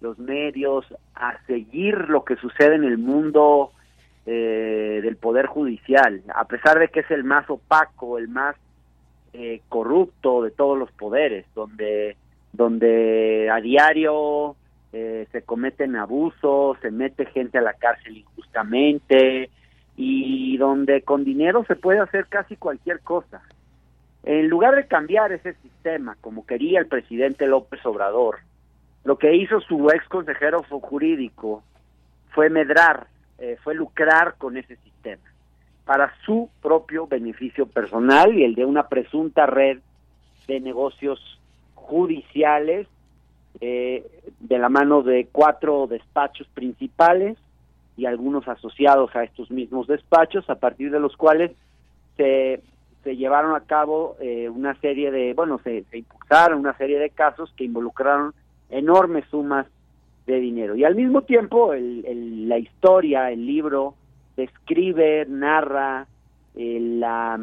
los medios, a seguir lo que sucede en el mundo eh, del Poder Judicial, a pesar de que es el más opaco, el más eh, corrupto de todos los poderes, donde, donde a diario eh, se cometen abusos, se mete gente a la cárcel injustamente, y donde con dinero se puede hacer casi cualquier cosa. En lugar de cambiar ese sistema, como quería el presidente López Obrador, lo que hizo su ex consejero jurídico fue medrar, eh, fue lucrar con ese sistema para su propio beneficio personal y el de una presunta red de negocios judiciales eh, de la mano de cuatro despachos principales y algunos asociados a estos mismos despachos, a partir de los cuales se, se llevaron a cabo eh, una serie de, bueno, se, impulsaron una serie de casos que involucraron enormes sumas de dinero. Y al mismo tiempo, el, la historia, el libro, describe, narra, eh, la,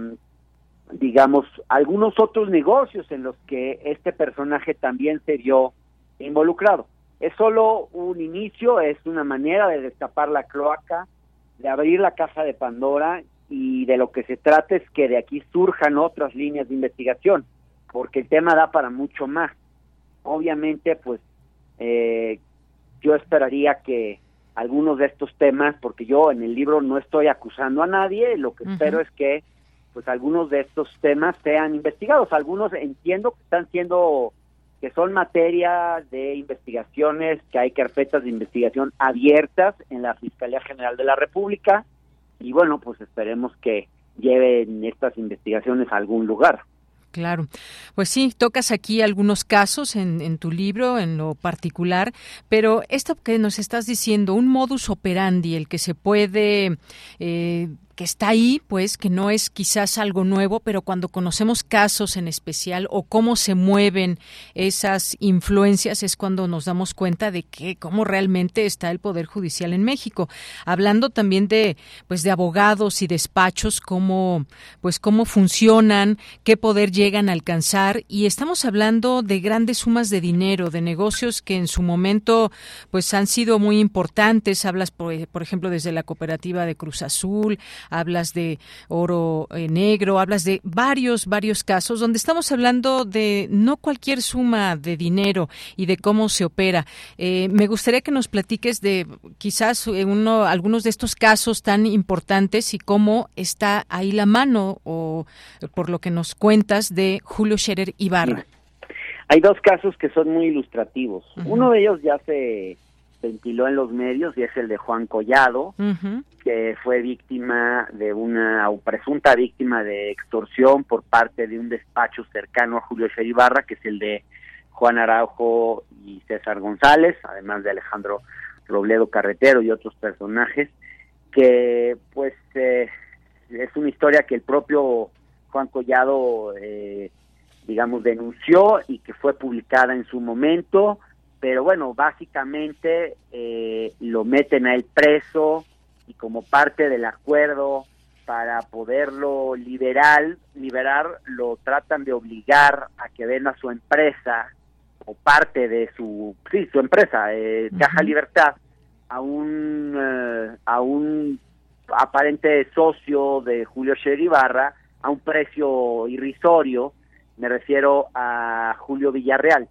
digamos, algunos otros negocios en los que este personaje también se vio involucrado es solo un inicio, es una manera de destapar la cloaca, de abrir la caja de Pandora y de lo que se trata es que de aquí surjan otras líneas de investigación, porque el tema da para mucho más. Obviamente, pues eh, yo esperaría que algunos de estos temas, porque yo en el libro no estoy acusando a nadie, lo que espero es que pues algunos de estos temas sean investigados. Algunos entiendo que están siendo, que son materia de investigaciones, que hay carpetas de investigación abiertas en la Fiscalía General de la República, y bueno, pues esperemos que lleven estas investigaciones a algún lugar. Claro. Pues sí, tocas aquí algunos casos en, tu libro, en lo particular, pero esto que nos estás diciendo, un modus operandi, el que se puede eh, que está ahí, pues, que no es quizás algo nuevo, pero cuando conocemos casos en especial o cómo se mueven esas influencias es cuando nos damos cuenta de que cómo realmente está el poder judicial en México. Hablando también de, pues, de abogados y despachos, cómo, pues, cómo funcionan, qué poder llegan a alcanzar y estamos hablando de grandes sumas de dinero, de negocios que en su momento, pues, han sido muy importantes. Hablas, por, por ejemplo, desde la cooperativa de Cruz Azul hablas de oro eh, negro, hablas de varios, varios casos donde estamos hablando de no cualquier suma de dinero y de cómo se opera. Eh, me gustaría que nos platiques de quizás eh, uno, algunos de estos casos tan importantes y cómo está ahí la mano o por lo que nos cuentas de Julio Scherer Ibarra. Hay dos casos que son muy ilustrativos. Uno de ellos ya se ventiló en los medios y es el de Juan Collado, que fue víctima de una, o presunta víctima de extorsión por parte de un despacho cercano a Julio Cheribarra, que es el de Juan Araujo y César González, además de Alejandro Robledo Carretero y otros personajes, que pues eh, es una historia que el propio Juan Collado, eh, digamos, denunció y que fue publicada en su momento, pero bueno, básicamente eh, lo meten a él preso y como parte del acuerdo para poderlo liberar, liberar, lo tratan de obligar a que venda su empresa o parte de su, sí, su empresa, eh, Caja Libertad, a un, eh, a un aparente socio de Julio Sheribarra a un precio irrisorio, me refiero a Julio Villarreal.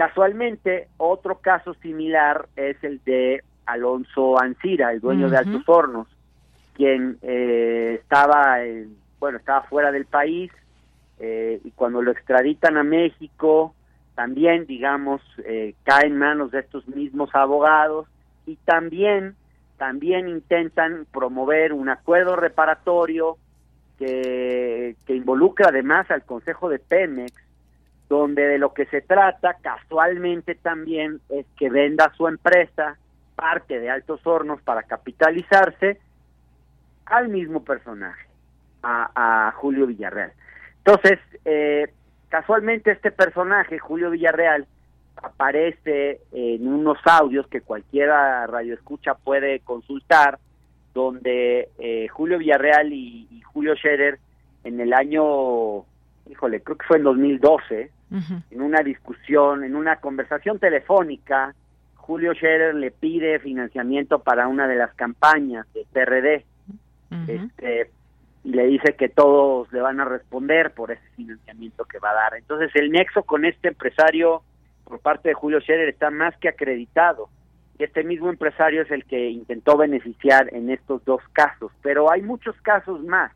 Casualmente, otro caso similar es el de Alonso Ancira, el dueño de Altos Hornos, quien eh, estaba, bueno, estaba fuera del país eh, y cuando lo extraditan a México, también, digamos, eh, cae en manos de estos mismos abogados y también, también intentan promover un acuerdo reparatorio que, que involucra además al Consejo de Pemex donde de lo que se trata casualmente también es que venda su empresa, parte de Altos Hornos para capitalizarse, al mismo personaje, a, Julio Villarreal. Entonces, eh, casualmente este personaje, Julio Villarreal, aparece en unos audios que cualquiera radio escucha puede consultar, donde eh, Julio Villarreal y, y Julio Scherer en el año, híjole, creo que fue en 2012, en una discusión, en una conversación telefónica, Julio Scherer le pide financiamiento para una de las campañas de PRD. este, y le dice que todos le van a responder por ese financiamiento que va a dar. Entonces el nexo con este empresario por parte de Julio Scherer está más que acreditado. Y este mismo empresario es el que intentó beneficiar en estos dos casos. Pero hay muchos casos más.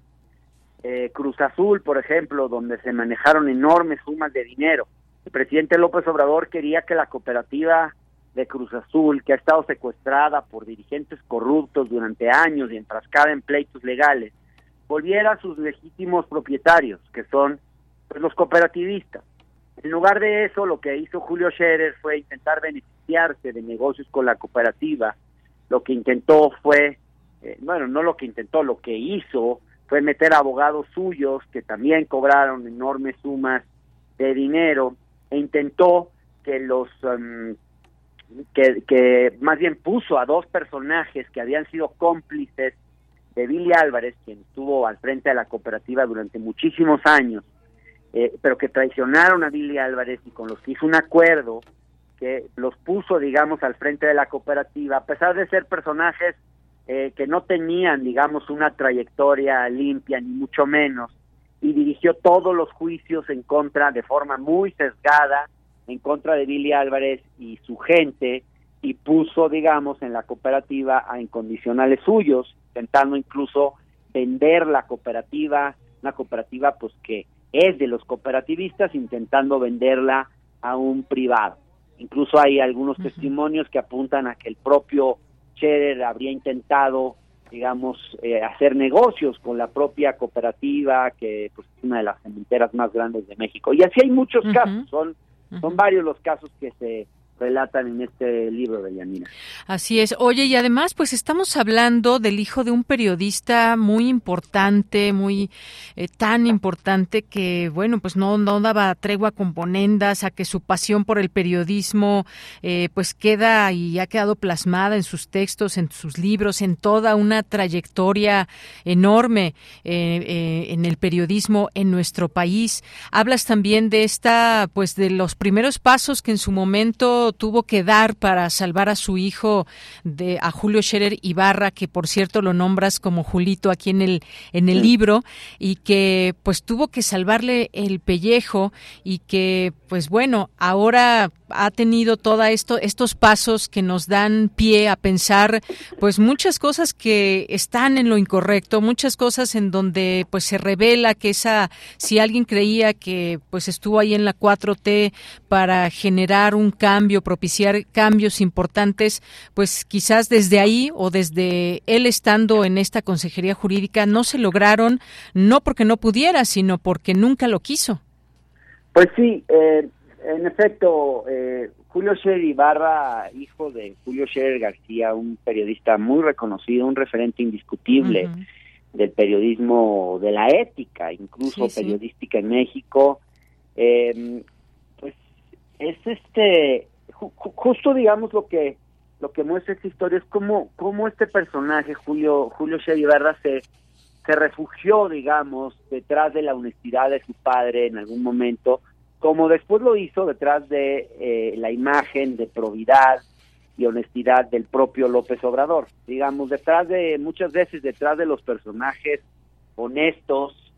Eh, Cruz Azul, por ejemplo, donde se manejaron enormes sumas de dinero. El presidente López Obrador quería que la cooperativa de Cruz Azul, que ha estado secuestrada por dirigentes corruptos durante años y enfrascada en pleitos legales, volviera a sus legítimos propietarios, que son pues, los cooperativistas. En lugar de eso, lo que hizo Julio Scherer fue intentar beneficiarse de negocios con la cooperativa. Lo que intentó fue, eh, bueno, no lo que intentó, lo que hizo fue meter abogados suyos que también cobraron enormes sumas de dinero e intentó que los um, que, que más bien puso a dos personajes que habían sido cómplices de Billy Álvarez, quien estuvo al frente de la cooperativa durante muchísimos años, eh, pero que traicionaron a Billy Álvarez y con los que hizo un acuerdo que los puso, digamos, al frente de la cooperativa, a pesar de ser personajes eh, que no tenían, digamos, una trayectoria limpia, ni mucho menos, y dirigió todos los juicios en contra, de forma muy sesgada, en contra de Billy Álvarez y su gente, y puso, digamos, en la cooperativa a incondicionales suyos, intentando incluso vender la cooperativa, una cooperativa pues que es de los cooperativistas, intentando venderla a un privado. Incluso hay algunos testimonios que apuntan a que el propio Scherer habría intentado, digamos, eh, hacer negocios con la propia cooperativa, que pues, es una de las cementeras más grandes de México. Y así hay muchos casos, son, son varios los casos que se relatan en este libro de Yanina. Así es. Oye, y además, pues estamos hablando del hijo de un periodista muy importante, muy eh, tan importante que, bueno, pues no, daba tregua con ponendas a que su pasión por el periodismo, eh, pues queda y ha quedado plasmada en sus textos, en sus libros, en toda una trayectoria enorme eh, en el periodismo en nuestro país. Hablas también de esta, pues de los primeros pasos que en su momento tuvo que dar para salvar a su hijo de a Julio Scherer Ibarra, que por cierto lo nombras como Julito aquí en el en el libro y que pues tuvo que salvarle el pellejo y que pues bueno, ahora ha tenido todo esto estos pasos que nos dan pie a pensar pues muchas cosas que están en lo incorrecto, muchas cosas en donde pues se revela que esa si alguien creía que pues estuvo ahí en la 4T para generar un cambio, propiciar cambios importantes, pues quizás desde ahí o desde él estando en esta consejería jurídica no se lograron, no porque no pudiera, sino porque nunca lo quiso. Pues sí, eh, en efecto, eh, Julio Scherer Ibarra, hijo de Julio Scherer García, un periodista muy reconocido, un referente indiscutible del periodismo, de la ética, incluso periodística en México, eh, pues es este, justo digamos lo que lo que muestra esta historia es cómo, cómo este personaje, Julio, Julio Scherer Ibarra, se, se refugió, digamos, detrás de la honestidad de su padre en algún momento, como después lo hizo detrás de eh, la imagen de probidad y honestidad del propio López Obrador. Digamos, detrás de, muchas veces detrás de los personajes honestos,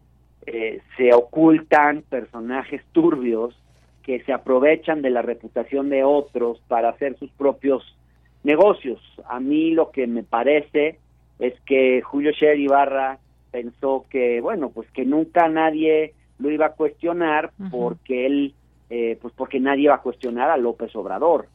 eh, se ocultan personajes turbios que se aprovechan de la reputación de otros para hacer sus propios negocios. A mí lo que me parece es que Julio Scherer Ibarra pensó que, bueno, pues que nunca nadie lo iba a cuestionar porque él, eh, pues porque nadie iba a cuestionar a López Obrador.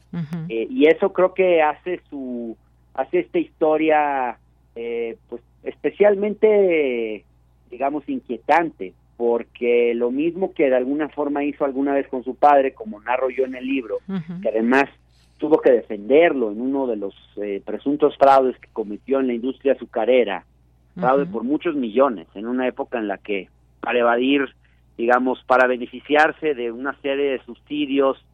Eh, y eso creo que hace su, hace esta historia, eh, pues especialmente, digamos, inquietante, porque lo mismo que de alguna forma hizo alguna vez con su padre, como narro yo en el libro, que además tuvo que defenderlo en uno de los presuntos fraudes que cometió en la industria azucarera, fraude por muchos millones, en una época en la que para evadir digamos, para beneficiarse de una serie de subsidios,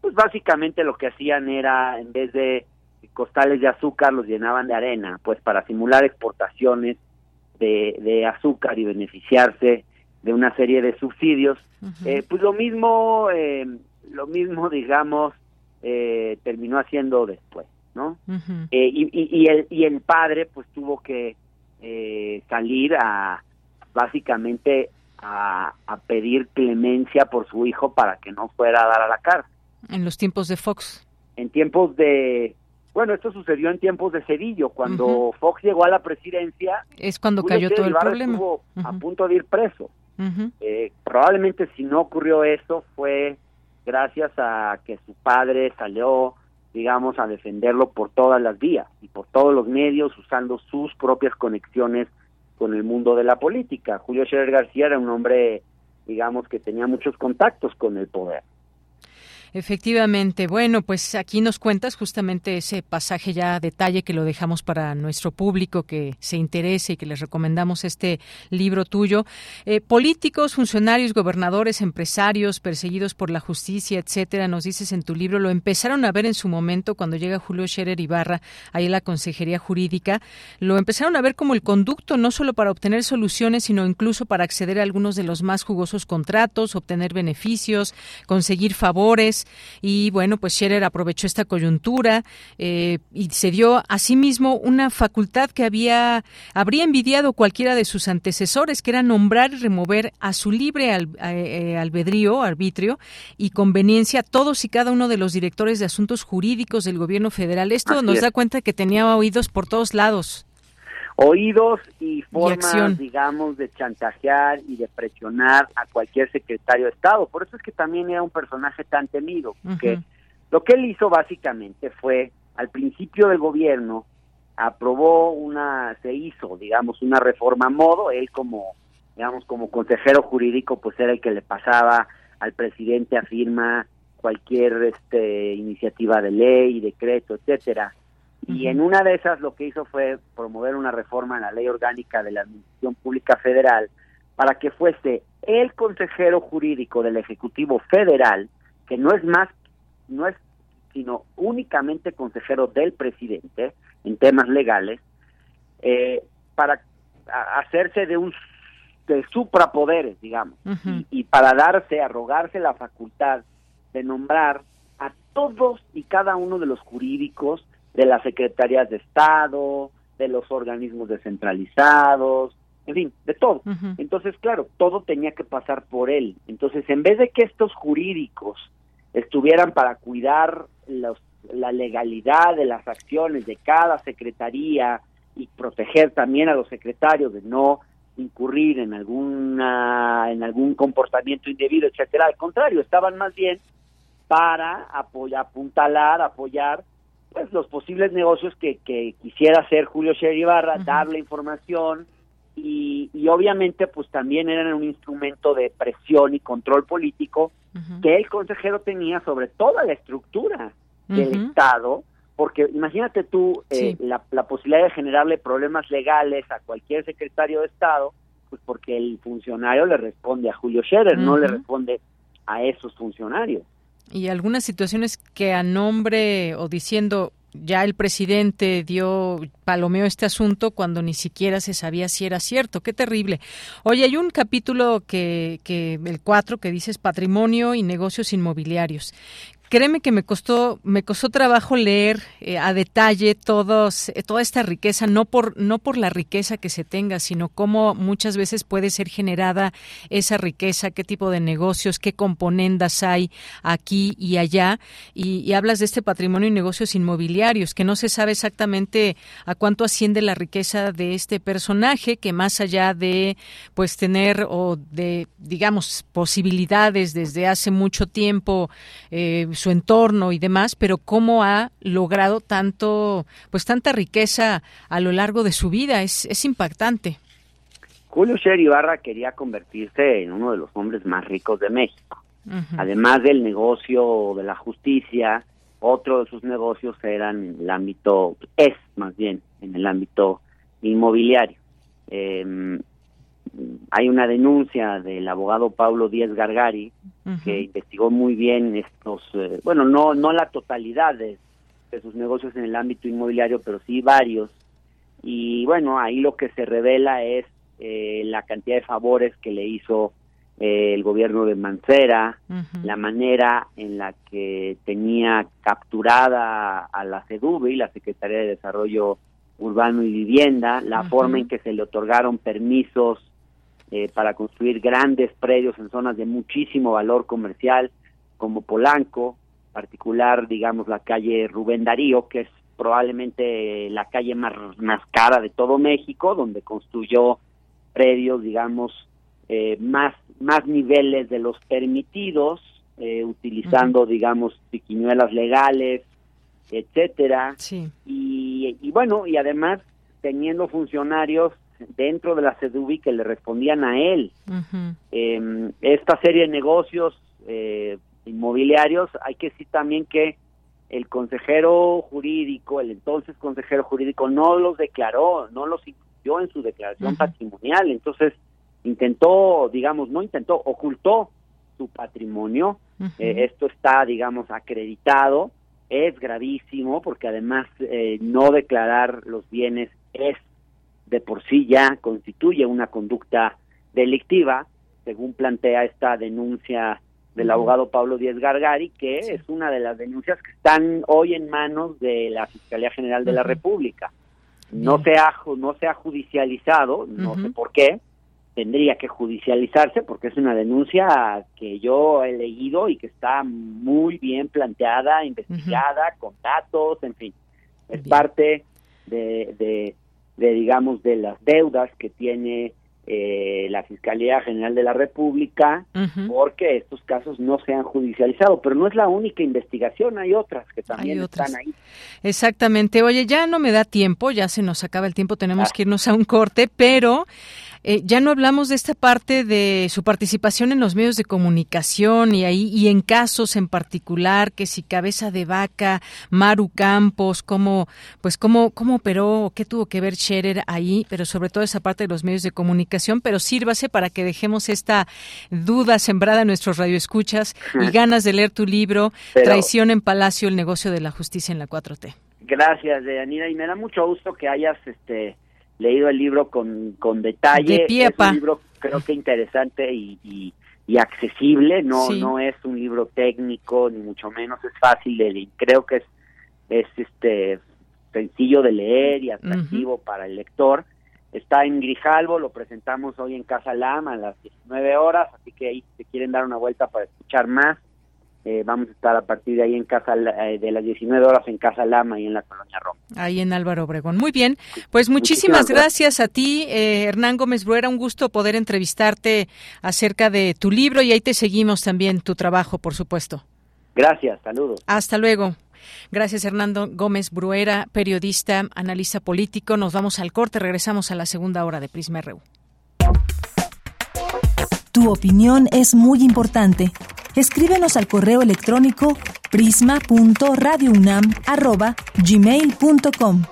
pues básicamente lo que hacían era, en vez de costales de azúcar, los llenaban de arena, pues para simular exportaciones de, de azúcar y beneficiarse de una serie de subsidios. eh, pues lo mismo, eh, lo mismo, digamos, eh, terminó haciendo después, ¿no? eh, y, y, y, el, y el padre, pues tuvo que eh, salir a básicamente a, pedir clemencia por su hijo para que no fuera a dar a la cárcel. En los tiempos de Fox. En tiempos de... Bueno, esto sucedió en tiempos de Cedillo, cuando Fox llegó a la presidencia. Es cuando cayó todo el problema. Estuvo a punto de ir preso. eh, probablemente si no ocurrió eso fue gracias a que su padre salió, digamos, a defenderlo por todas las vías y por todos los medios, usando sus propias conexiones con el mundo de la política. Julio Scherer García era un hombre, digamos, que tenía muchos contactos con el poder. Efectivamente. Bueno, pues aquí nos cuentas justamente ese pasaje ya a detalle que lo dejamos para nuestro público que se interese y que les recomendamos este libro tuyo. Eh, políticos, funcionarios, gobernadores, empresarios, perseguidos por la justicia, etcétera, nos dices en tu libro, lo empezaron a ver en su momento cuando llega Julio Scherer Ibarra ahí en la Consejería Jurídica, lo empezaron a ver como el conducto no solo para obtener soluciones, sino incluso para acceder a algunos de los más jugosos contratos, obtener beneficios, conseguir favores Y bueno, pues Scherer aprovechó esta coyuntura eh, y se dio a sí mismo una facultad que había habría envidiado cualquiera de sus antecesores, que era nombrar y remover a su libre eh, albedrío, arbitrio y conveniencia a todos y cada uno de los directores de asuntos jurídicos del gobierno federal. Esto nos da cuenta que tenía oídos por todos lados oídos y formas, digamos, de chantajear y de presionar a cualquier secretario de Estado. Por eso es que también era un personaje tan temido, que lo que él hizo básicamente fue, al principio del gobierno, aprobó una, se hizo, digamos, una reforma a modo, él como, digamos, como consejero jurídico, pues era el que le pasaba al presidente a firma cualquier este, iniciativa de ley, decreto, etcétera y en una de esas lo que hizo fue promover una reforma en la ley orgánica de la Administración Pública Federal para que fuese el consejero jurídico del Ejecutivo Federal, que no es más, no es sino únicamente consejero del presidente en temas legales, eh, para hacerse de un de suprapoderes, digamos, y, y para darse, arrogarse la facultad de nombrar a todos y cada uno de los jurídicos de las secretarías de Estado, de los organismos descentralizados, en fin, de todo. Entonces, claro, todo tenía que pasar por él. Entonces, en vez de que estos jurídicos estuvieran para cuidar los, la legalidad de las acciones de cada secretaría y proteger también a los secretarios de no incurrir en alguna en algún comportamiento indebido, etcétera, al contrario, estaban más bien para apoyar, apuntalar, apoyar pues los posibles negocios que, que quisiera hacer Julio Scherer Ibarra, darle información y, y, obviamente pues también eran un instrumento de presión y control político que el consejero tenía sobre toda la estructura del Estado, porque imagínate tú eh, la, la, posibilidad de generarle problemas legales a cualquier secretario de Estado, pues porque el funcionario le responde a Julio Scherer, no le responde a esos funcionarios y algunas situaciones que a nombre o diciendo ya el presidente dio palomeo este asunto cuando ni siquiera se sabía si era cierto. Qué terrible. Oye, hay un capítulo que, que el 4 que dice patrimonio y negocios inmobiliarios créeme que me costó me costó trabajo leer eh, a detalle todos eh, toda esta riqueza no por no por la riqueza que se tenga sino cómo muchas veces puede ser generada esa riqueza qué tipo de negocios qué componendas hay aquí y allá. Y, hablas de este patrimonio y negocios inmobiliarios que no se sabe exactamente a cuánto asciende la riqueza de este personaje que más allá de pues tener o de digamos posibilidades desde hace mucho tiempo eh, su entorno y demás, pero cómo ha logrado tanto, pues tanta riqueza a lo largo de su vida, es, es impactante. Julio Sher Ibarra quería convertirse en uno de los hombres más ricos de México. Además del negocio de la justicia, otro de sus negocios era en el ámbito, es más bien, en el ámbito inmobiliario. Eh, hay una denuncia del abogado Pablo Díaz Gargari que investigó muy bien estos, eh, bueno, no no la totalidad de, sus negocios en el ámbito inmobiliario, pero sí varios. Y bueno, ahí lo que se revela es eh, la cantidad de favores que le hizo eh, el gobierno de Mancera, la manera en la que tenía capturada a la y la Secretaría de Desarrollo Urbano y Vivienda, la forma en que se le otorgaron permisos eh, para construir grandes predios en zonas de muchísimo valor comercial como Polanco, particular, digamos, la calle Rubén Darío, que es probablemente la calle más, más cara de todo México, donde construyó predios, digamos, eh, más, más niveles de los permitidos, eh, utilizando, digamos, piquiñuelas legales, etcétera. Y, y bueno, y además teniendo funcionarios dentro de la CEDUBI que le respondían a él. Em, esta serie de negocios eh, inmobiliarios, hay que decir también que el consejero jurídico, el entonces consejero jurídico, no los declaró, no los incluyó en su declaración patrimonial, entonces intentó, digamos, no intentó, ocultó su patrimonio, eh, esto está, digamos, acreditado, es gravísimo porque además eh, no declarar los bienes es de por sí ya constituye una conducta delictiva, según plantea esta denuncia del abogado Pablo Díez Gargari, que es una de las denuncias que están hoy en manos de la Fiscalía General de la República. No se ha, no se ha judicializado, no sé por qué, tendría que judicializarse porque es una denuncia que yo he leído y que está muy bien planteada, investigada, con datos, en fin. Es parte de, de, de, digamos, de las deudas que tiene eh, la Fiscalía General de la República porque estos casos no se han judicializado, pero no es la única investigación, hay otras que también están ahí. Exactamente. Oye, ya no me da tiempo, ya se nos acaba el tiempo, tenemos ah. que irnos a un corte, pero eh, ya no hablamos de esta parte de su participación en los medios de comunicación y ahí y en casos en particular que si cabeza de vaca, Maru Campos, cómo pues cómo cómo operó, qué tuvo que ver Scherer ahí, pero sobre todo esa parte de los medios de comunicación, pero sírvase para que dejemos esta duda sembrada en nuestros radioescuchas y ganas de leer tu libro Traición en Palacio, el negocio de la justicia en la 4T. Gracias, Deyanira, y me da mucho gusto que hayas este leído el libro con, con detalle. es un libro creo que interesante y, y, accesible, no, no es un libro técnico, ni mucho menos es fácil de leer. Creo que es, es este sencillo de leer y atractivo para el lector. Está en Grijalvo, lo presentamos hoy en Casa Lama a las 19 horas, así que ahí si quieren dar una vuelta para escuchar más, eh, vamos a estar a partir de ahí en casa eh, de las 19 horas en Casa Lama y en la colonia Roma. Ahí en Álvaro Obregón. Muy bien, pues muchísimas, gracias. a ti, eh, Hernán Gómez Bruera. Un gusto poder entrevistarte acerca de tu libro y ahí te seguimos también tu trabajo, por supuesto. Gracias, saludos. Hasta luego. Gracias, Hernando Gómez Bruera, periodista, analista político. Nos vamos al corte, regresamos a la segunda hora de Prisma RU. Tu opinión es muy importante escríbenos al correo electrónico prisma.radiounam@gmail.com.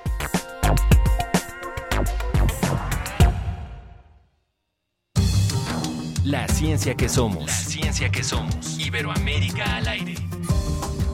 La ciencia que somos. La ciencia que somos. Iberoamérica al aire.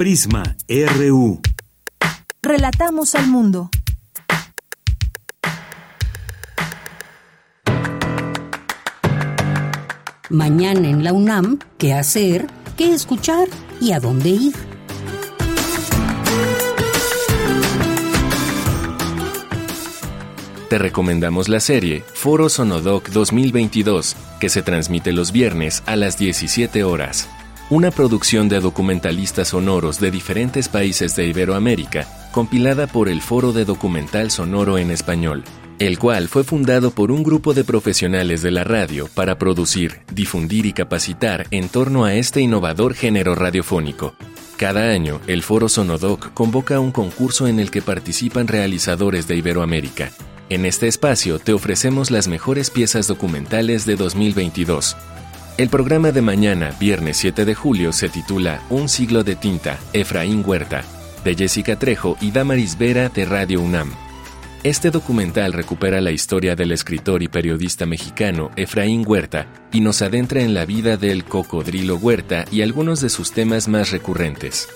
Prisma RU. Relatamos al mundo. Mañana en la UNAM, ¿qué hacer? ¿Qué escuchar? ¿Y a dónde ir? Te recomendamos la serie Foro Sonodoc 2022, que se transmite los viernes a las 17 horas una producción de documentalistas sonoros de diferentes países de Iberoamérica, compilada por el Foro de Documental Sonoro en Español. el cual fue fundado por un grupo de profesionales de la radio para producir, difundir y capacitar en torno a este innovador género radiofónico. Cada año, el Foro Sonodoc convoca un concurso en el que participan realizadores de Iberoamérica. En este espacio te ofrecemos las mejores piezas documentales de 2022. El programa de mañana, viernes 7 de julio, se titula Un siglo de tinta, Efraín Huerta, de Jessica Trejo y Damaris Vera de Radio UNAM. Este documental recupera la historia del escritor y periodista mexicano Efraín Huerta y nos adentra en la vida del cocodrilo Huerta y algunos de sus temas más recurrentes.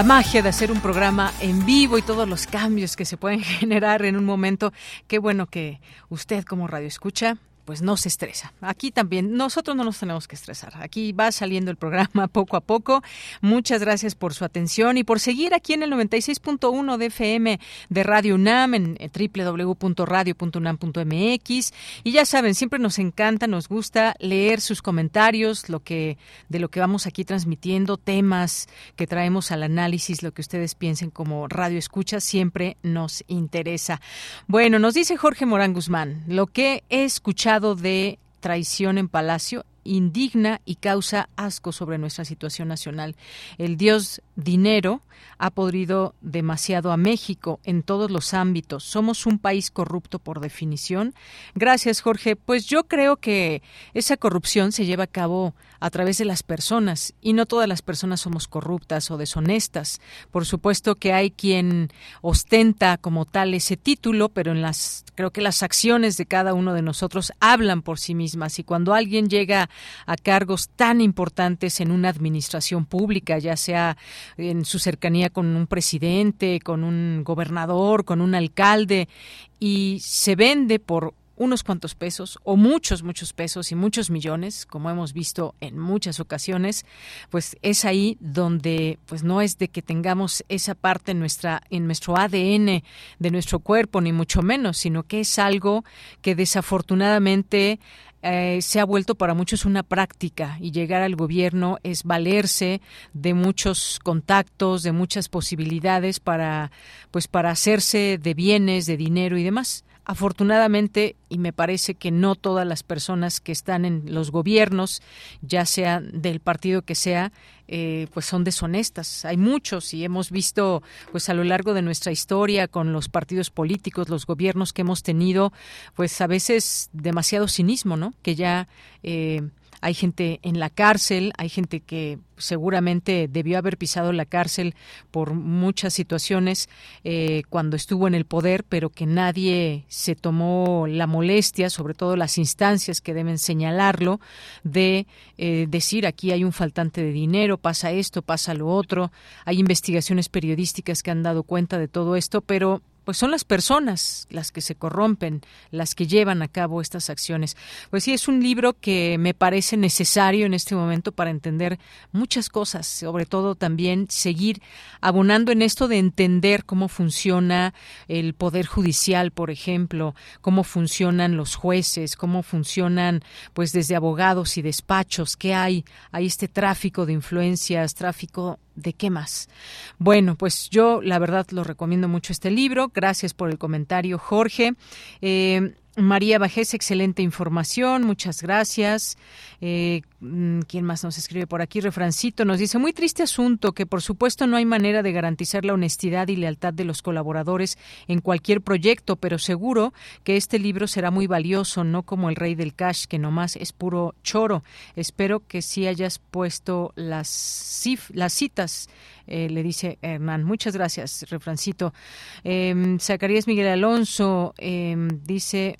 La magia de hacer un programa en vivo y todos los cambios que se pueden generar en un momento. Qué bueno que usted como radio escucha pues no se estresa. Aquí también, nosotros no nos tenemos que estresar. Aquí va saliendo el programa poco a poco. Muchas gracias por su atención y por seguir aquí en el 96.1 de FM de Radio UNAM en www.radio.unam.mx. Y ya saben, siempre nos encanta, nos gusta leer sus comentarios, lo que de lo que vamos aquí transmitiendo, temas que traemos al análisis, lo que ustedes piensen como radio escucha, siempre nos interesa. Bueno, nos dice Jorge Morán Guzmán, lo que he escuchado de traición en Palacio indigna y causa asco sobre nuestra situación nacional. El dios dinero ha podrido demasiado a México en todos los ámbitos. Somos un país corrupto por definición. Gracias, Jorge. Pues yo creo que esa corrupción se lleva a cabo a través de las personas y no todas las personas somos corruptas o deshonestas. Por supuesto que hay quien ostenta como tal ese título, pero en las creo que las acciones de cada uno de nosotros hablan por sí mismas y cuando alguien llega a cargos tan importantes en una administración pública, ya sea en su cercanía con un presidente, con un gobernador, con un alcalde, y se vende por unos cuantos pesos o muchos, muchos pesos y muchos millones, como hemos visto en muchas ocasiones, pues es ahí donde pues no es de que tengamos esa parte en nuestra en nuestro ADN de nuestro cuerpo ni mucho menos, sino que es algo que desafortunadamente eh, se ha vuelto para muchos una práctica y llegar al gobierno es valerse de muchos contactos, de muchas posibilidades para pues para hacerse de bienes, de dinero y demás. Afortunadamente, y me parece que no todas las personas que están en los gobiernos, ya sea del partido que sea, eh, pues son deshonestas. Hay muchos y hemos visto, pues a lo largo de nuestra historia con los partidos políticos, los gobiernos que hemos tenido, pues a veces demasiado cinismo, ¿no? Que ya eh, hay gente en la cárcel, hay gente que seguramente debió haber pisado la cárcel por muchas situaciones eh, cuando estuvo en el poder, pero que nadie se tomó la molestia, sobre todo las instancias que deben señalarlo, de eh, decir aquí hay un faltante de dinero, pasa esto, pasa lo otro. Hay investigaciones periodísticas que han dado cuenta de todo esto, pero pues son las personas las que se corrompen, las que llevan a cabo estas acciones. Pues sí, es un libro que me parece necesario en este momento para entender muchas cosas, sobre todo también seguir abonando en esto de entender cómo funciona el poder judicial, por ejemplo, cómo funcionan los jueces, cómo funcionan pues desde abogados y despachos, qué hay, hay este tráfico de influencias, tráfico ¿De qué más? Bueno, pues yo la verdad lo recomiendo mucho este libro. Gracias por el comentario, Jorge. Eh, María Bajés, excelente información, muchas gracias. Eh, mm, ¿Quién más nos escribe por aquí? Refrancito nos dice, muy triste asunto que por supuesto no hay manera de garantizar la honestidad y lealtad de los colaboradores en cualquier proyecto, pero seguro que este libro será muy valioso, no como el rey del cash, que nomás es puro choro. Espero que sí hayas puesto las, las citas eh, le dice Hernán. Muchas gracias, refrancito. Eh, Zacarías Miguel Alonso eh, dice...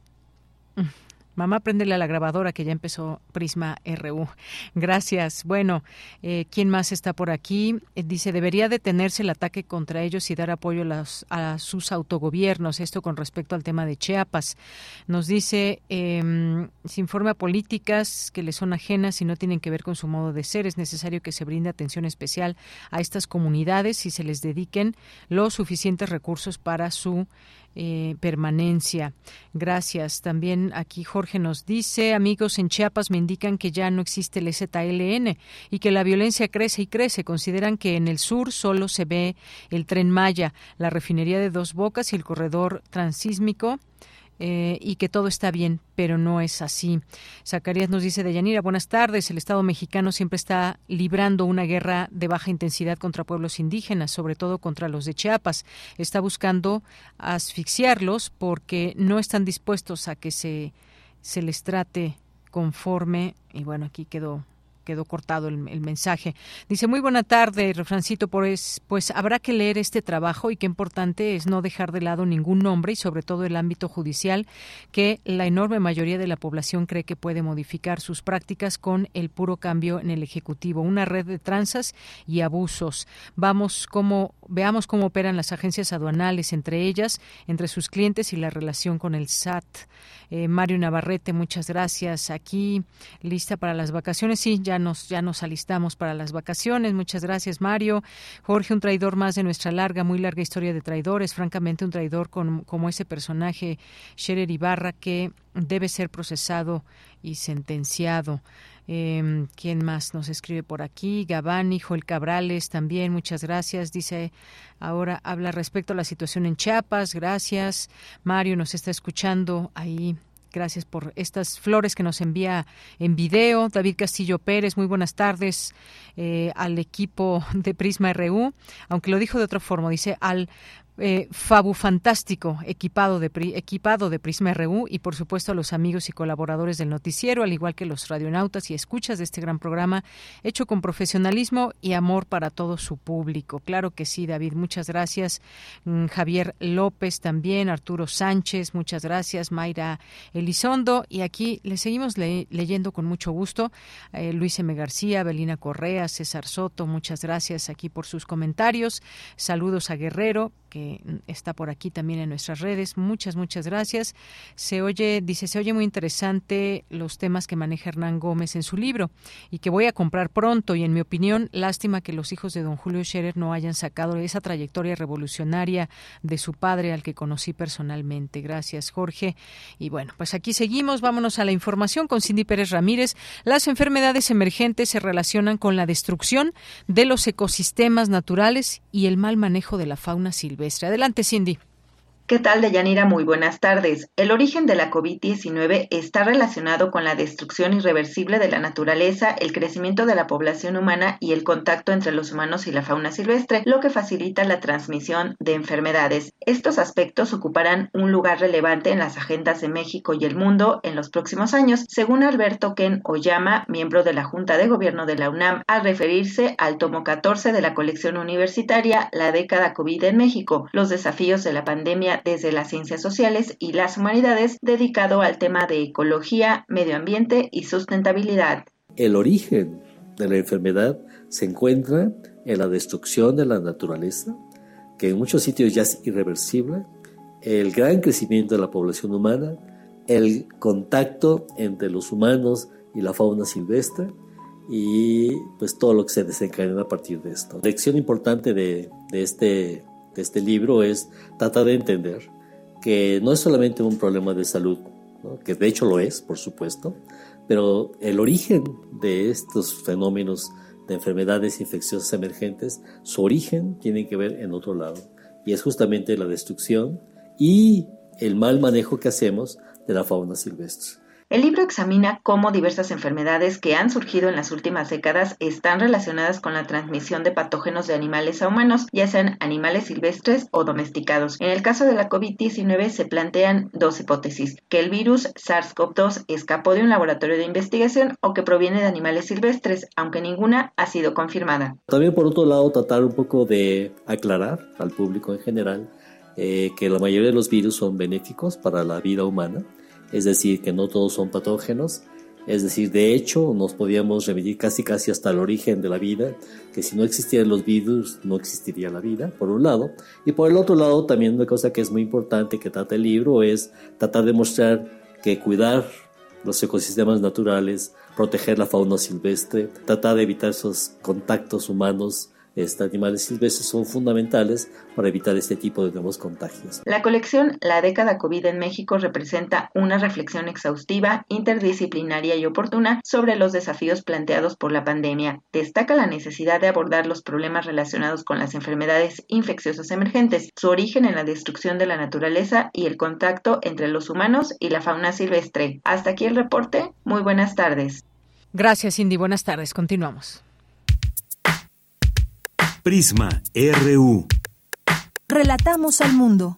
Mamá, préndele a la grabadora que ya empezó Prisma RU. Gracias. Bueno, eh, ¿quién más está por aquí? Eh, dice, debería detenerse el ataque contra ellos y dar apoyo a, sus autogobiernos. Esto con respecto al tema de Chiapas. Nos dice, eh, se informa políticas que le son ajenas y no tienen que ver con su modo de ser. Es necesario que se brinde atención especial a estas comunidades y se les dediquen los suficientes recursos para su eh, permanencia. Gracias. También aquí Jorge nos dice, amigos en Chiapas me indican que ya no existe el ZLN y que la violencia crece y crece. Consideran que en el sur solo se ve el tren Maya, la refinería de Dos Bocas y el corredor transísmico eh, y que todo está bien, pero no es así. Zacarías nos dice de Yanira, buenas tardes. El Estado mexicano siempre está librando una guerra de baja intensidad contra pueblos indígenas, sobre todo contra los de Chiapas. Está buscando asfixiarlos porque no están dispuestos a que se, se les trate conforme, y bueno, aquí quedó quedó cortado el, mensaje. Dice, muy buena tarde, refrancito, pues, pues habrá que leer este trabajo y qué importante es no dejar de lado ningún nombre y sobre todo el ámbito judicial que la enorme mayoría de la población cree que puede modificar sus prácticas con el puro cambio en el Ejecutivo. Una red de tranzas y abusos. Vamos cómo, veamos cómo operan las agencias aduanales entre ellas, entre sus clientes y la relación con el SAT. Eh, Mario Navarrete, muchas gracias. Aquí lista para las vacaciones. Sí, ya nos, ya nos alistamos para las vacaciones. Muchas gracias, Mario. Jorge, un traidor más de nuestra larga, muy larga historia de traidores. Francamente, un traidor con, como ese personaje, Scherer Ibarra, que debe ser procesado y sentenciado. Eh, ¿Quién más nos escribe por aquí? Gabani, Joel Cabrales también, muchas gracias. Dice, ahora habla respecto a la situación en Chiapas, gracias. Mario nos está escuchando ahí Gracias por estas flores que nos envía en video. David Castillo Pérez, muy buenas tardes eh, al equipo de Prisma RU. Aunque lo dijo de otra forma, dice al eh, Fabu Fantástico, equipado de, equipado de Prisma RU y por supuesto a los amigos y colaboradores del noticiero, al igual que los radionautas y escuchas de este gran programa, hecho con profesionalismo y amor para todo su público. Claro que sí, David, muchas gracias. Mm, Javier López también, Arturo Sánchez, muchas gracias. Mayra Elizondo, y aquí le seguimos leyendo con mucho gusto. Eh, Luis M. García, Belina Correa, César Soto, muchas gracias aquí por sus comentarios. Saludos a Guerrero, que está por aquí también en nuestras redes. Muchas, muchas gracias. Se oye, dice, se oye muy interesante los temas que maneja Hernán Gómez en su libro y que voy a comprar pronto. Y en mi opinión, lástima que los hijos de don Julio Scherer no hayan sacado esa trayectoria revolucionaria de su padre al que conocí personalmente. Gracias, Jorge. Y bueno, pues aquí seguimos. Vámonos a la información con Cindy Pérez Ramírez. Las enfermedades emergentes se relacionan con la destrucción de los ecosistemas naturales y el mal manejo de la fauna silvestre. Adelante, Cindy. ¿Qué tal, Deyanira? Muy buenas tardes. El origen de la COVID-19 está relacionado con la destrucción irreversible de la naturaleza, el crecimiento de la población humana y el contacto entre los humanos y la fauna silvestre, lo que facilita la transmisión de enfermedades. Estos aspectos ocuparán un lugar relevante en las agendas de México y el mundo en los próximos años, según Alberto Ken Oyama, miembro de la Junta de Gobierno de la UNAM, al referirse al tomo 14 de la colección universitaria La década COVID en México, los desafíos de la pandemia desde las ciencias sociales y las humanidades dedicado al tema de ecología, medio ambiente y sustentabilidad. El origen de la enfermedad se encuentra en la destrucción de la naturaleza, que en muchos sitios ya es irreversible, el gran crecimiento de la población humana, el contacto entre los humanos y la fauna silvestre y pues todo lo que se desencadena a partir de esto. Lección importante de, de este de este libro es tratar de entender que no es solamente un problema de salud, que de hecho lo es, por supuesto, pero el origen de estos fenómenos de enfermedades infecciosas emergentes, su origen tiene que ver en otro lado, y es justamente la destrucción y el mal manejo que hacemos de la fauna silvestre. El libro examina cómo diversas enfermedades que han surgido en las últimas décadas están relacionadas con la transmisión de patógenos de animales a humanos, ya sean animales silvestres o domesticados. En el caso de la COVID-19 se plantean dos hipótesis, que el virus SARS-CoV-2 escapó de un laboratorio de investigación o que proviene de animales silvestres, aunque ninguna ha sido confirmada. También por otro lado tratar un poco de aclarar al público en general eh, que la mayoría de los virus son benéficos para la vida humana es decir, que no todos son patógenos, es decir, de hecho nos podíamos remitir casi casi hasta el origen de la vida, que si no existieran los virus no existiría la vida, por un lado, y por el otro lado también una cosa que es muy importante que trata el libro es tratar de mostrar que cuidar los ecosistemas naturales, proteger la fauna silvestre, tratar de evitar esos contactos humanos este, animales silvestres son fundamentales para evitar este tipo de nuevos contagios. La colección La década COVID en México representa una reflexión exhaustiva, interdisciplinaria y oportuna sobre los desafíos planteados por la pandemia. Destaca la necesidad de abordar los problemas relacionados con las enfermedades infecciosas emergentes, su origen en la destrucción de la naturaleza y el contacto entre los humanos y la fauna silvestre. Hasta aquí el reporte. Muy buenas tardes. Gracias, Cindy. Buenas tardes. Continuamos. Prisma RU. Relatamos al mundo.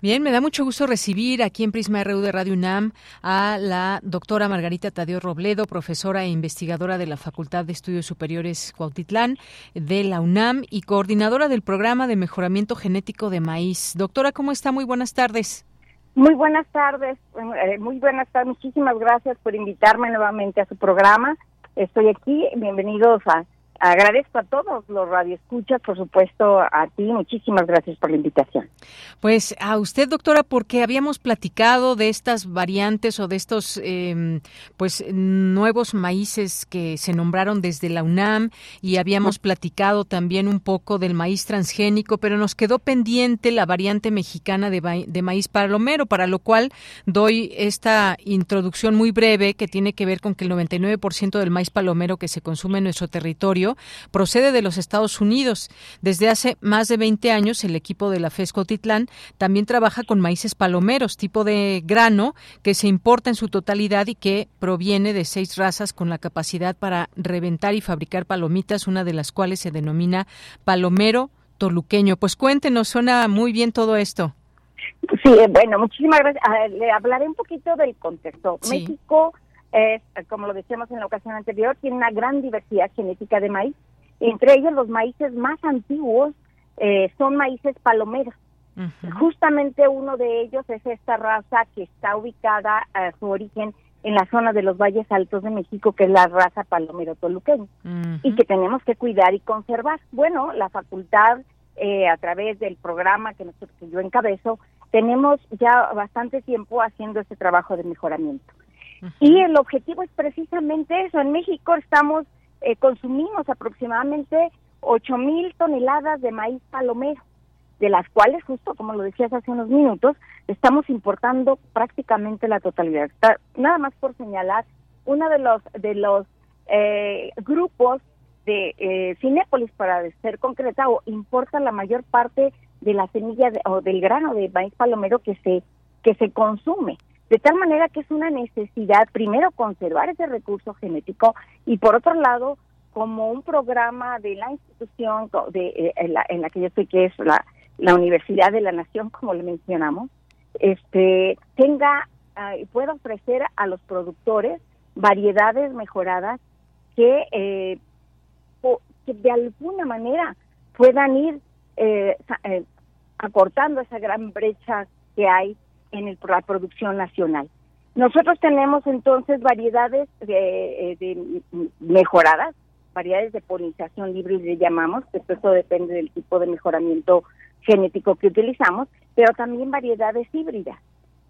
Bien, me da mucho gusto recibir aquí en Prisma RU de Radio UNAM a la doctora Margarita Tadeo Robledo, profesora e investigadora de la Facultad de Estudios Superiores Cuautitlán de la UNAM y coordinadora del programa de mejoramiento genético de maíz. Doctora, ¿cómo está? Muy buenas tardes. Muy buenas tardes, eh, muy buenas tardes. Muchísimas gracias por invitarme nuevamente a su programa. Estoy aquí. Bienvenidos a Agradezco a todos los radioescuchas, por supuesto a ti, muchísimas gracias por la invitación. Pues a usted, doctora, porque habíamos platicado de estas variantes o de estos em, pues nuevos maíces que se nombraron desde la UNAM y habíamos platicado también un poco del maíz transgénico, pero nos quedó pendiente la variante mexicana de, de maíz palomero, para lo cual doy esta introducción muy breve que tiene que ver con que el 99% del maíz palomero que se consume en nuestro territorio procede de los Estados Unidos. Desde hace más de 20 años, el equipo de la FESCO Titlán también trabaja con maíces palomeros, tipo de grano que se importa en su totalidad y que proviene de seis razas con la capacidad para reventar y fabricar palomitas, una de las cuales se denomina palomero toluqueño. Pues cuéntenos, suena muy bien todo esto. Sí, eh, bueno, muchísimas gracias. le hablaré un poquito del contexto. México es, como lo decíamos en la ocasión anterior, tiene una gran diversidad genética de maíz. Entre ellos, los maíces más antiguos eh, son maíces palomeros. Justamente uno de ellos es esta raza que está ubicada a su origen en la zona de los valles altos de México, que es la raza palomero toluqueño, y que tenemos que cuidar y conservar. Bueno, la facultad, eh, a través del programa que, nosotros, que yo encabezo, tenemos ya bastante tiempo haciendo este trabajo de mejoramiento. Y el objetivo es precisamente eso. En México estamos, eh, consumimos aproximadamente 8 mil toneladas de maíz palomero, de las cuales, justo como lo decías hace unos minutos, estamos importando prácticamente la totalidad. nada más por señalar, uno de los, de los eh, grupos de eh, Cinépolis, para ser concretado, importa la mayor parte de la semilla o del grano de maíz palomero que se que se consume. De tal manera que es una necesidad, primero, conservar ese recurso genético y, por otro lado, como un programa de la institución de, eh, en, la, que yo estoy, que es la, la Universidad de la Nación, como le mencionamos, este, tenga y uh, pueda ofrecer a los productores variedades mejoradas que, eh, de alguna manera puedan ir eh, eh, acortando esa gran brecha que hay en la producción nacional. Nosotros tenemos entonces variedades de, eh, mejoradas, variedades de polinización libre le llamamos, esto depende del tipo de mejoramiento genético que utilizamos, pero también variedades híbridas.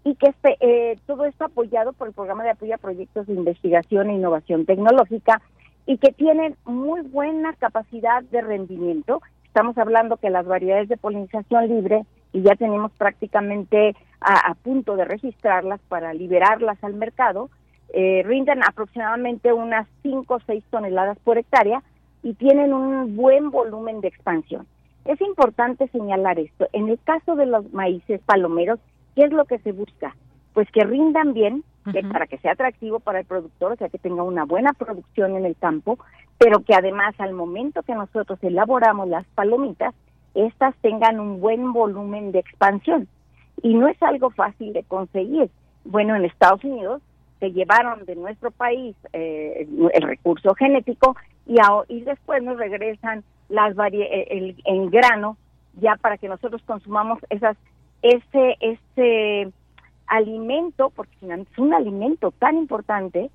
Y que este, eh, todo esto apoyado por el programa de apoyo a proyectos de investigación e innovación tecnológica y que tienen muy buena capacidad de rendimiento. Estamos hablando que las variedades de polinización libre y ya tenemos prácticamente a, punto de registrarlas para liberarlas al mercado, eh, rinden aproximadamente unas 5 o 6 toneladas por hectárea y tienen un buen volumen de expansión. Es importante señalar esto. En el caso de los maíces palomeros, ¿qué es lo que se busca? Pues que rindan bien, para que sea atractivo para el productor, o sea, que tenga una buena producción en el campo, pero que además al momento que nosotros elaboramos las palomitas, estas tengan un buen volumen de expansión. Y no es algo fácil de conseguir. Bueno, en Estados Unidos se llevaron de nuestro país eh, el recurso genético y, y después nos regresan las eh, el, en grano ya para que nosotros consumamos esas ese ese alimento porque es un alimento tan importante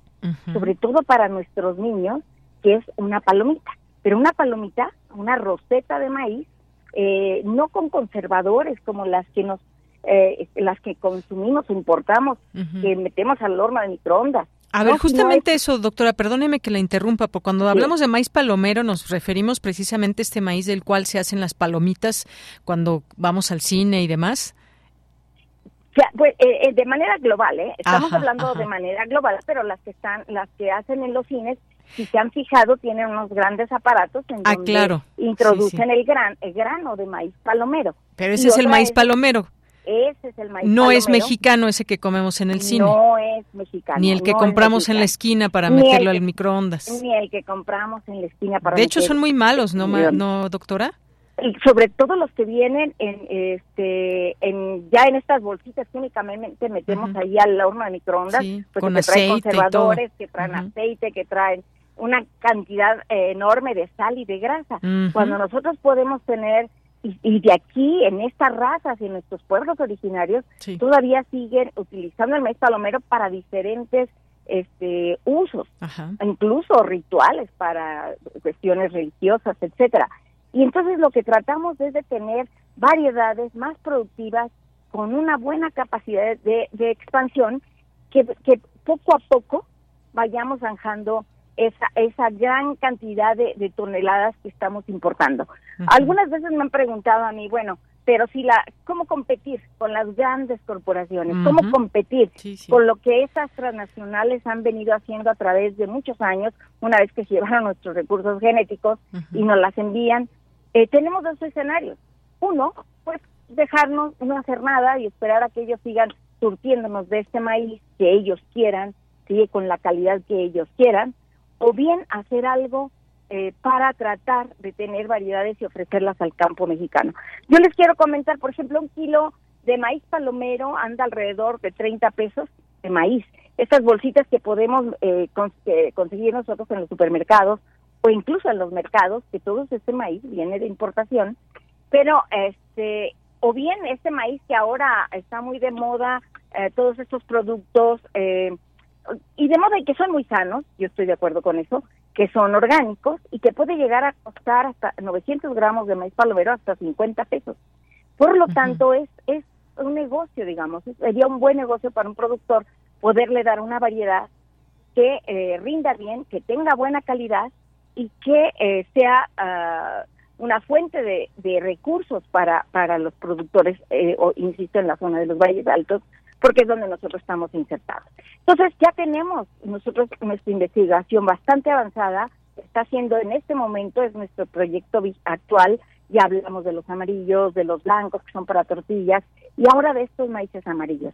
sobre todo para nuestros niños que es una palomita pero una palomita una roseta de maíz eh, no con conservadores como las que nos eh, las que consumimos importamos que metemos al horno de microondas A ver, justamente eso, doctora, perdóneme que la interrumpa, porque cuando hablamos de maíz palomero nos referimos precisamente a este maíz del cual se hacen las palomitas cuando vamos al cine y demás. pues, eh, eh, de manera global, ¿eh? Estamos hablando de manera global, pero las que están, las que hacen en los cines, si se han fijado, tienen unos grandes aparatos en ah, donde introducen el gran, el grano de maíz palomero. Pero ese es el maíz palomero. Ese es el maíz No es mexicano ese que comemos en el cine. No es mexicano. Ni el que compramos en la esquina para meterlo al microondas. Ni el que compramos en la esquina para De hecho son muy malos, ¿no, no doctora? Y sobre todo los que vienen en este en ya en estas bolsitas que únicamente metemos ahí al horno de microondas, pues con que traen conservadores, que traen aceite, que traen una cantidad eh, enorme de sal y de grasa. Cuando nosotros podemos tener y, de aquí, en estas razas y en nuestros pueblos originarios, todavía siguen utilizando el maíz palomero para diferentes este usos, incluso rituales para cuestiones religiosas, etcétera. Y entonces lo que tratamos es de tener variedades más productivas con una buena capacidad de, expansión que, que poco a poco vayamos zanjando esa, esa gran cantidad de, toneladas que estamos importando. Algunas veces me han preguntado a mí, bueno, pero si la, ¿cómo competir con las grandes corporaciones? ¿Cómo competir con lo que esas transnacionales han venido haciendo a través de muchos años, una vez que llevaron nuestros recursos genéticos y nos las envían? Eh, tenemos dos escenarios. Uno, pues dejarnos no hacer nada y esperar a que ellos sigan surtiéndonos de este maíz que ellos quieran, sigue con la calidad que ellos quieran, o bien hacer algo eh, para tratar de tener variedades y ofrecerlas al campo mexicano. Yo les quiero comentar, por ejemplo, un kilo de maíz palomero anda alrededor de 30 pesos de maíz. Estas bolsitas que podemos eh, eh, conseguir nosotros en los supermercados o incluso en los mercados, que todo este maíz viene de importación, pero este o bien este maíz que ahora está muy de moda, todos estos productos eh, y de modo que son muy sanos, yo estoy de acuerdo con eso, que son orgánicos y que puede llegar a costar hasta 900 gramos de maíz palomero hasta 50 pesos. Por lo tanto, es, es un negocio, digamos, sería un buen negocio para un productor poderle dar una variedad que eh, rinda bien, que tenga buena calidad y que eh, sea ah, una fuente de, de, recursos para, para los productores, eh, o insisto, en la zona de los valles altos, porque es donde nosotros estamos insertados. Entonces ya tenemos nosotros nuestra investigación bastante avanzada, está haciendo en este momento, es nuestro proyecto actual, ya hablamos de los amarillos, de los blancos que son para tortillas, y ahora de estos maíces amarillos,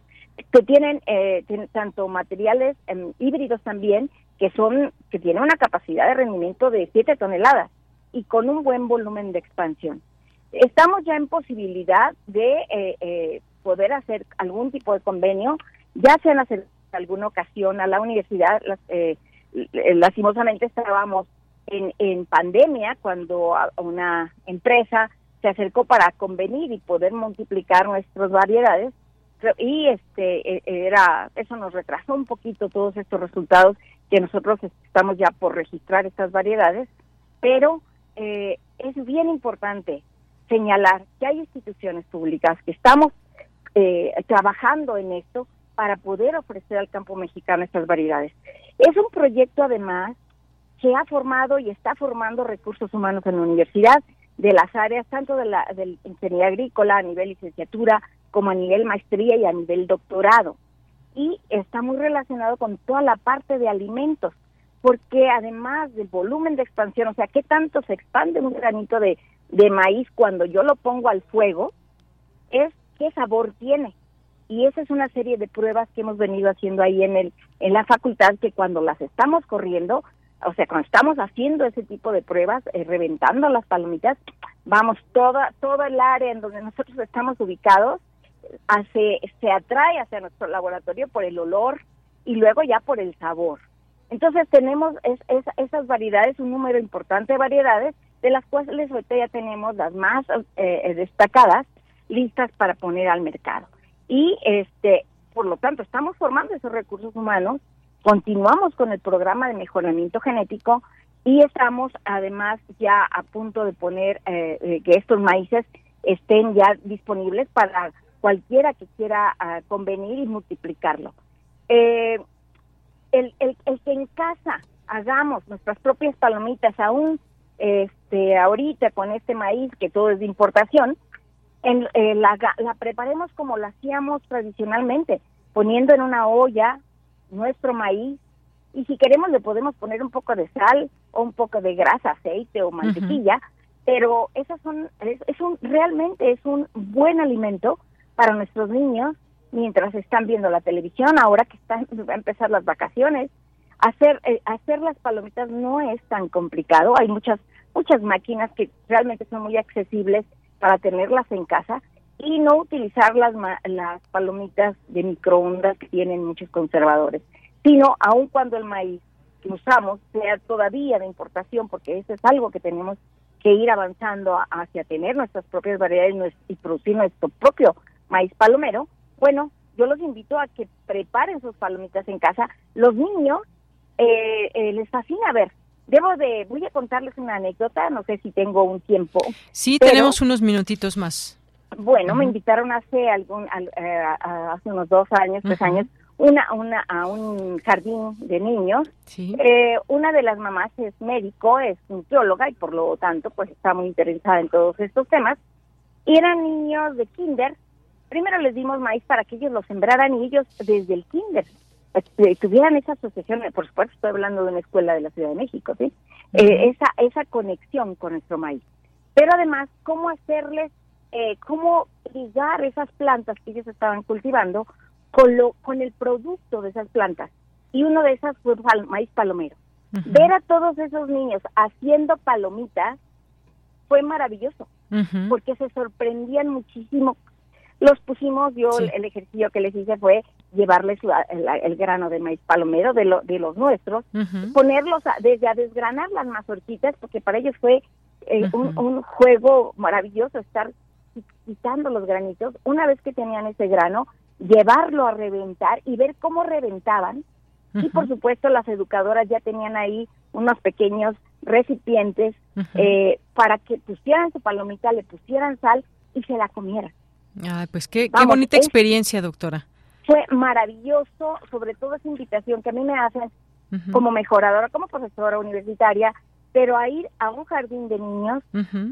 que tienen, eh, tanto materiales em, híbridos también, que son, que tienen una capacidad de rendimiento de 7 toneladas y con un buen volumen de expansión. Estamos ya en posibilidad de eh, eh, poder hacer algún tipo de convenio, ya se han en alguna ocasión a la universidad, eh, lastimosamente estábamos en, en pandemia cuando una empresa se acercó para convenir y poder multiplicar nuestras variedades y este e, era eso nos retrasó un poquito todos estos resultados que nosotros estamos ya por registrar estas variedades pero eh, es bien importante señalar que hay instituciones públicas que estamos eh, trabajando en esto para poder ofrecer al campo mexicano estas variedades. Es un proyecto además que ha formado y está formando recursos humanos en la universidad de las áreas tanto de la ingeniería agrícola a nivel licenciatura como a nivel maestría y a nivel doctorado. Y está muy relacionado con toda la parte de alimentos, porque además del volumen de expansión, o sea, qué tanto se expande un granito de, de maíz cuando yo lo pongo al fuego, es qué sabor tiene. Y esa es una serie de pruebas que hemos venido haciendo ahí en el en la facultad que cuando las estamos corriendo, o sea, cuando estamos haciendo ese tipo de pruebas, eh, reventando las palomitas, vamos toda todo el área en donde nosotros estamos ubicados hace, se atrae hacia nuestro laboratorio por el olor y luego ya por el sabor. Entonces tenemos es, esas variedades, un número importante de variedades, de las cuales ahorita ya tenemos las más eh, destacadas listas para poner al mercado. Y este, por lo tanto, estamos formando esos recursos humanos, continuamos con el programa de mejoramiento genético y estamos además ya a punto de poner eh, eh, que estos maíces estén ya disponibles para cualquiera que quiera ah, convenir y multiplicarlo. Eh, el, el, el que en casa hagamos nuestras propias palomitas aún este ahorita con este maíz que todo es de importación, en, eh, la, la preparemos como la hacíamos tradicionalmente, poniendo en una olla nuestro maíz y si queremos le podemos poner un poco de sal o un poco de grasa, aceite o mantequilla, pero esas son es, es, un realmente es un buen alimento para nuestros niños mientras están viendo la televisión, ahora que están va a empezar las vacaciones. Hacer eh, hacer las palomitas no es tan complicado, hay muchas muchas máquinas que realmente son muy accesibles para tenerlas en casa y no utilizar las, las palomitas de microondas que tienen muchos conservadores, sino aun cuando el maíz que usamos sea todavía de importación, porque eso es algo que tenemos que ir avanzando hacia tener nuestras propias variedades y producir nuestro propio maíz palomero, bueno, yo los invito a que preparen sus palomitas en casa. Los niños eh, eh, les fascina ver Debo de, voy a contarles una anécdota, no sé si tengo un tiempo. Sí, tenemos unos minutitos más. Bueno, me invitaron hace algún, eh, hace unos dos años, tres años, una, una, a un jardín de niños. Eh, una de las mamás es médico, es nutrióloga y por lo tanto pues está muy interesada en todos estos temas. Y eran niños de kinder. Primero les dimos maíz para que ellos lo sembraran y ellos desde el kinder tuvieran esa asociación, por supuesto estoy hablando de una escuela de la Ciudad de México, ¿sí? Eh, esa, esa conexión con nuestro maíz. Pero además, cómo hacerles, eh, cómo ligar esas plantas que ellos estaban cultivando con, lo, con el producto de esas plantas. Y uno de esas fue maíz palomero. Ver a todos esos niños haciendo palomitas fue maravilloso, porque se sorprendían muchísimo los pusimos, yo el ejercicio que les hice fue llevarles el, grano de maíz palomero de, lo, de los nuestros, ponerlos desde a desgranar las mazorquitas, porque para ellos fue eh, un, juego maravilloso estar quitando los granitos. Una vez que tenían ese grano, llevarlo a reventar y ver cómo reventaban. Y por supuesto las educadoras ya tenían ahí unos pequeños recipientes eh, para que pusieran su palomita, le pusieran sal y se la comieran. Ay, pues qué, qué bonita experiencia, doctora. Fue maravilloso, sobre todo esa invitación que a mí me hacen como mejoradora, como profesora universitaria, pero a ir a un jardín de niños,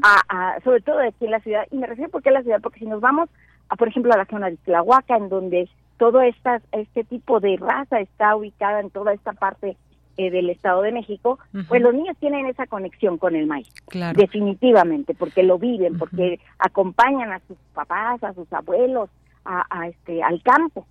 a, sobre todo aquí en la ciudad, y me refiero porque la ciudad, porque si nos vamos, a, por ejemplo, a la zona de Tlahuaca, en donde todo esta, este tipo de raza está ubicada en toda esta parte eh, del Estado de México, pues los niños tienen esa conexión con el maíz, definitivamente, porque lo viven, porque acompañan a sus papás, a sus abuelos, a, este, al campo.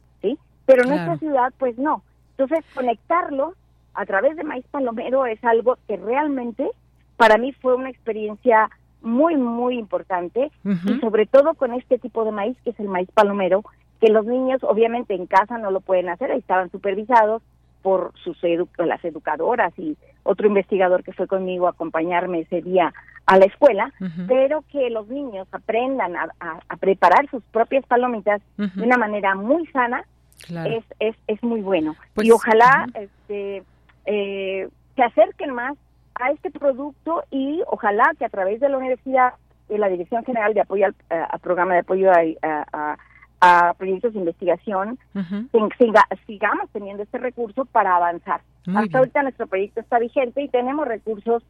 Pero en esta ciudad, pues no. Entonces, conectarlo a través de maíz palomero es algo que realmente para mí fue una experiencia muy, muy importante. Y sobre todo con este tipo de maíz que es el maíz palomero, que los niños obviamente en casa no lo pueden hacer, ahí estaban supervisados, por sus las educadoras y otro investigador que fue conmigo a acompañarme ese día a la escuela, pero que los niños aprendan a, preparar sus propias palomitas de una manera muy sana, es, es, es muy bueno. Pues, y ojalá este, eh, se acerquen más a este producto y ojalá que a través de la universidad y la Dirección General de Apoyo al, Programa de Apoyo a a proyectos de investigación, sigamos teniendo este recurso para avanzar. Hasta ahorita nuestro proyecto está vigente y tenemos recursos,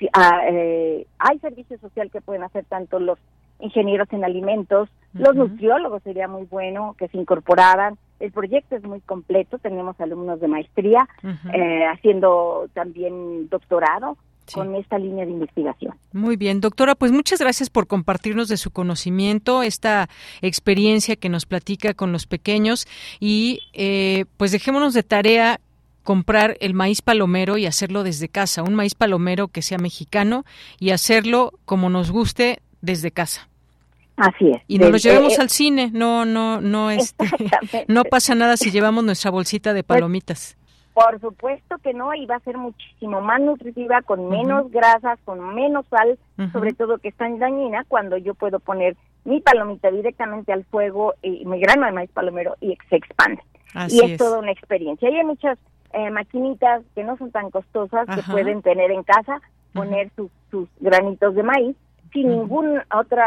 eh, hay servicio social que pueden hacer tanto los ingenieros en alimentos, los nutriólogos sería muy bueno que se incorporaran. El proyecto es muy completo, tenemos alumnos de maestría eh, haciendo también doctorado con esta línea de investigación. Muy bien, doctora, pues muchas gracias por compartirnos de su conocimiento, esta experiencia que nos platica con los pequeños y eh, pues dejémonos de tarea comprar el maíz palomero y hacerlo desde casa, un maíz palomero que sea mexicano y hacerlo como nos guste desde casa. Así es. Y nos lo llevamos eh, al cine, no, no, no, este, no pasa nada si llevamos nuestra bolsita de pues, palomitas. Por supuesto que no, y va a ser muchísimo más nutritiva, con menos grasas, con menos sal, sobre todo que es tan dañina, cuando yo puedo poner mi palomita directamente al fuego y mi grano de maíz palomero y se expande. y es, toda una experiencia. Y hay muchas eh, maquinitas que no son tan costosas que pueden tener en casa, poner sus, sus granitos de maíz sin ningún otro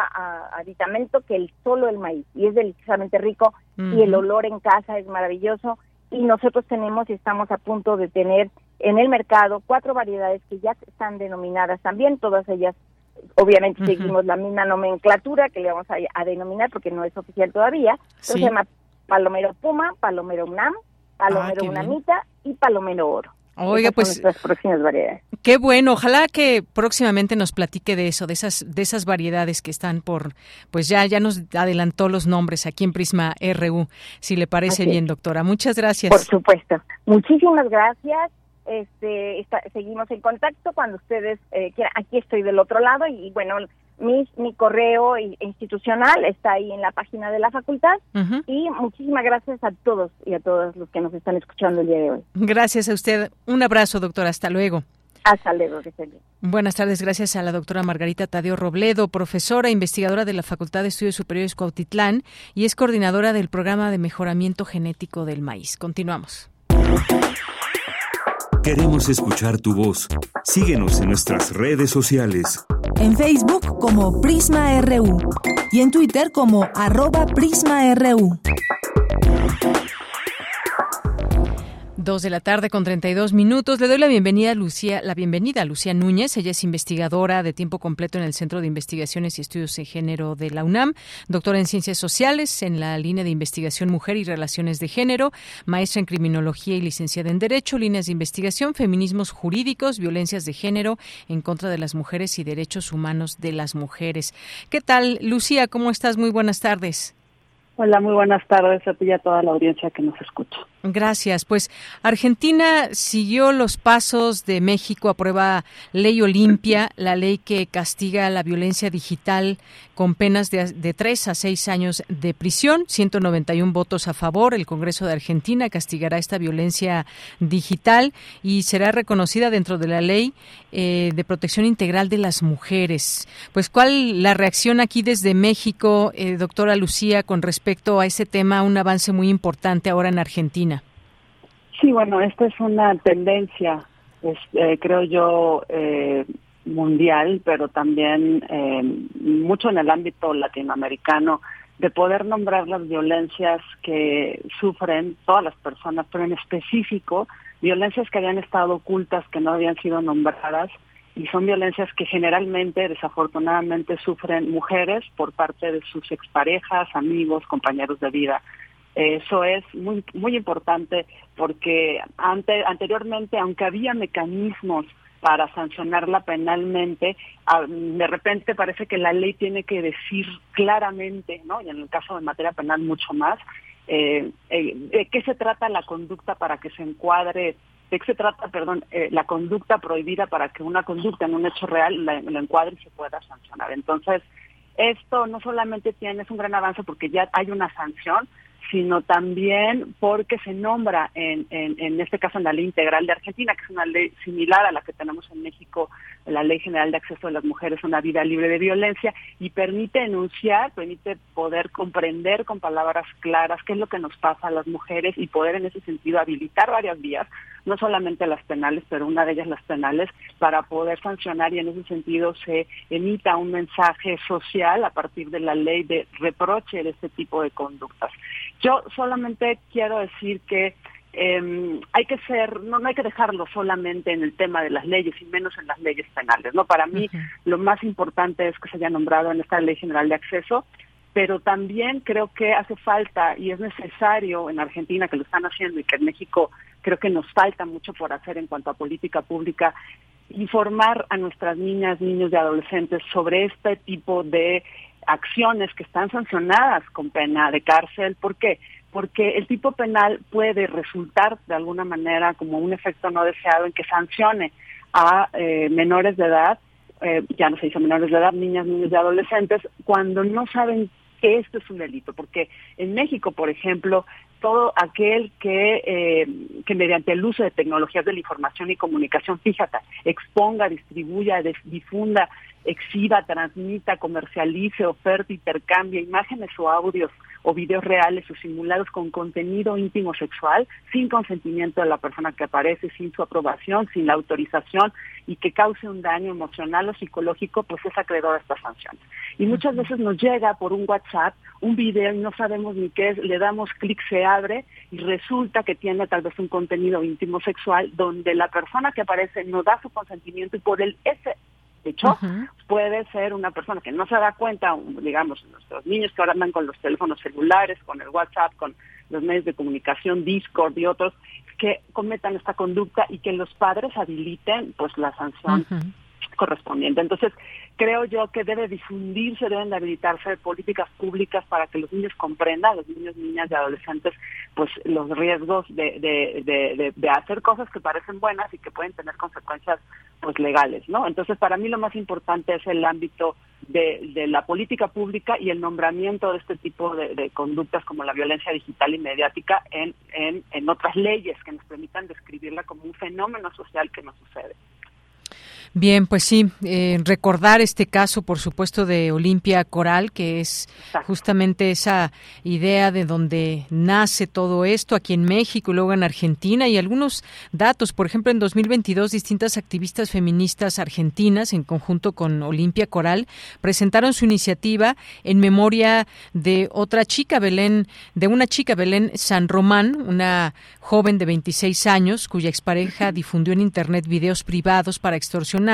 aditamento que el solo el maíz. Y es deliciosamente rico y el olor en casa es maravilloso. Y nosotros tenemos y estamos a punto de tener en el mercado cuatro variedades que ya están denominadas también, todas ellas obviamente seguimos la misma nomenclatura que le vamos a, denominar porque no es oficial todavía, se llama Palomero Puma, Palomero UNAM, Palomero ah, Unamita y Palomero Oro. Oiga, pues próximas variedades. Qué bueno, ojalá que próximamente nos platique de eso, de esas de esas variedades que están por pues ya ya nos adelantó los nombres aquí en Prisma RU, si le parece bien, doctora. Muchas gracias. Por supuesto. Muchísimas gracias. Este, seguimos en contacto cuando ustedes eh, quieran. Aquí estoy del otro lado y bueno, mi, mi correo institucional está ahí en la página de la facultad y muchísimas gracias a todos y a todos los que nos están escuchando el día de hoy. Gracias a usted. Un abrazo, doctora. Hasta luego. Hasta luego, que bien. Buenas tardes, gracias a la doctora Margarita Tadeo Robledo, profesora e investigadora de la Facultad de Estudios Superiores Cuautitlán y es coordinadora del programa de mejoramiento genético del maíz. Continuamos. Queremos escuchar tu voz. Síguenos en nuestras redes sociales. En Facebook como Prisma RU y en Twitter como arroba PrismaRU. Dos de la tarde con 32 minutos. Le doy la bienvenida a Lucía, la bienvenida a Lucía Núñez. Ella es investigadora de tiempo completo en el Centro de Investigaciones y Estudios de Género de la UNAM, doctora en Ciencias Sociales en la línea de investigación Mujer y Relaciones de Género, maestra en Criminología y licenciada en Derecho, líneas de investigación, feminismos jurídicos, violencias de género en contra de las mujeres y derechos humanos de las mujeres. ¿Qué tal, Lucía? ¿Cómo estás? Muy buenas tardes. Hola, muy buenas tardes a ti y a toda la audiencia que nos escucha. Gracias. Pues Argentina siguió los pasos de México, aprueba Ley Olimpia, la ley que castiga la violencia digital con penas de, de tres a seis años de prisión, 191 votos a favor. El Congreso de Argentina castigará esta violencia digital y será reconocida dentro de la ley eh, de protección integral de las mujeres. Pues, ¿cuál la reacción aquí desde México, eh, doctora Lucía, con respecto a ese tema, un avance muy importante ahora en Argentina? Sí, bueno, esta es una tendencia, eh, creo yo, eh, mundial, pero también eh, mucho en el ámbito latinoamericano, de poder nombrar las violencias que sufren todas las personas, pero en específico violencias que habían estado ocultas, que no habían sido nombradas, y son violencias que generalmente, desafortunadamente, sufren mujeres por parte de sus exparejas, amigos, compañeros de vida. Eso es muy muy importante porque ante, anteriormente, aunque había mecanismos para sancionarla penalmente, de repente parece que la ley tiene que decir claramente, ¿no? Y en el caso de materia penal mucho más, eh, eh, de qué se trata la conducta para que se encuadre, de qué se trata, perdón, eh, la conducta prohibida para que una conducta en un hecho real la, la encuadre y se pueda sancionar. Entonces, esto no solamente tiene, es un gran avance porque ya hay una sanción, sino también porque se nombra en, en, este caso en la ley integral de Argentina, que es una ley similar a la que tenemos en México, la ley general de acceso de las mujeres a una vida libre de violencia, y permite enunciar, permite poder comprender con palabras claras qué es lo que nos pasa a las mujeres y poder en ese sentido habilitar varias vías, no solamente las penales, pero una de ellas las penales, para poder sancionar y en ese sentido se emita un mensaje social a partir de la ley de reproche de este tipo de conductas. Yo solamente quiero decir que eh, hay que ser, no, no hay que dejarlo solamente en el tema de las leyes y menos en las leyes penales. No, para mí lo más importante es que se haya nombrado en esta ley general de acceso, pero también creo que hace falta y es necesario en Argentina que lo están haciendo y que en México creo que nos falta mucho por hacer en cuanto a política pública informar a nuestras niñas, niños y adolescentes sobre este tipo de acciones que están sancionadas con pena de cárcel. ¿Por qué? Porque el tipo penal puede resultar de alguna manera como un efecto no deseado en que sancione a eh, menores de edad, eh, ya no se dice menores de edad, niñas, niños y adolescentes, cuando no saben esto es un delito. Porque en México, por ejemplo, todo aquel que, eh, que mediante el uso de tecnologías de la información y comunicación, fíjate, exponga, distribuya, difunda exhiba, transmita, comercialice, oferta, intercambie imágenes o audios o videos reales o simulados con contenido íntimo sexual sin consentimiento de la persona que aparece, sin su aprobación, sin la autorización y que cause un daño emocional o psicológico, pues es acreedor a estas sanciones. Y muchas veces nos llega por un WhatsApp un video y no sabemos ni qué es, le damos clic, se abre y resulta que tiene tal vez un contenido íntimo sexual donde la persona que aparece no da su consentimiento y por el ese hecho puede ser una persona que no se da cuenta, digamos, nuestros niños que ahora andan con los teléfonos celulares, con el WhatsApp, con los medios de comunicación, Discord y otros, que cometan esta conducta y que los padres habiliten pues la sanción correspondiente. Entonces, creo yo que debe difundirse, deben de habilitarse políticas públicas para que los niños comprendan, los niños, niñas y adolescentes, pues los riesgos de, de, de, hacer cosas que parecen buenas y que pueden tener consecuencias pues legales, ¿no? Entonces, para mí lo más importante es el ámbito de, de la política pública y el nombramiento de este tipo de, conductas como la violencia digital y mediática en, en, en otras leyes que nos permitan describirla como un fenómeno social que nos sucede. Bien, pues sí, eh, recordar este caso, por supuesto, de Olimpia Coral, que es justamente esa idea de donde nace todo esto aquí en México y luego en Argentina y algunos datos, por ejemplo, en 2022 distintas activistas feministas argentinas en conjunto con Olimpia Coral presentaron su iniciativa en memoria de otra chica Belén, de una chica Belén San Román, una joven de 26 años cuya expareja difundió en internet videos privados para extorsionar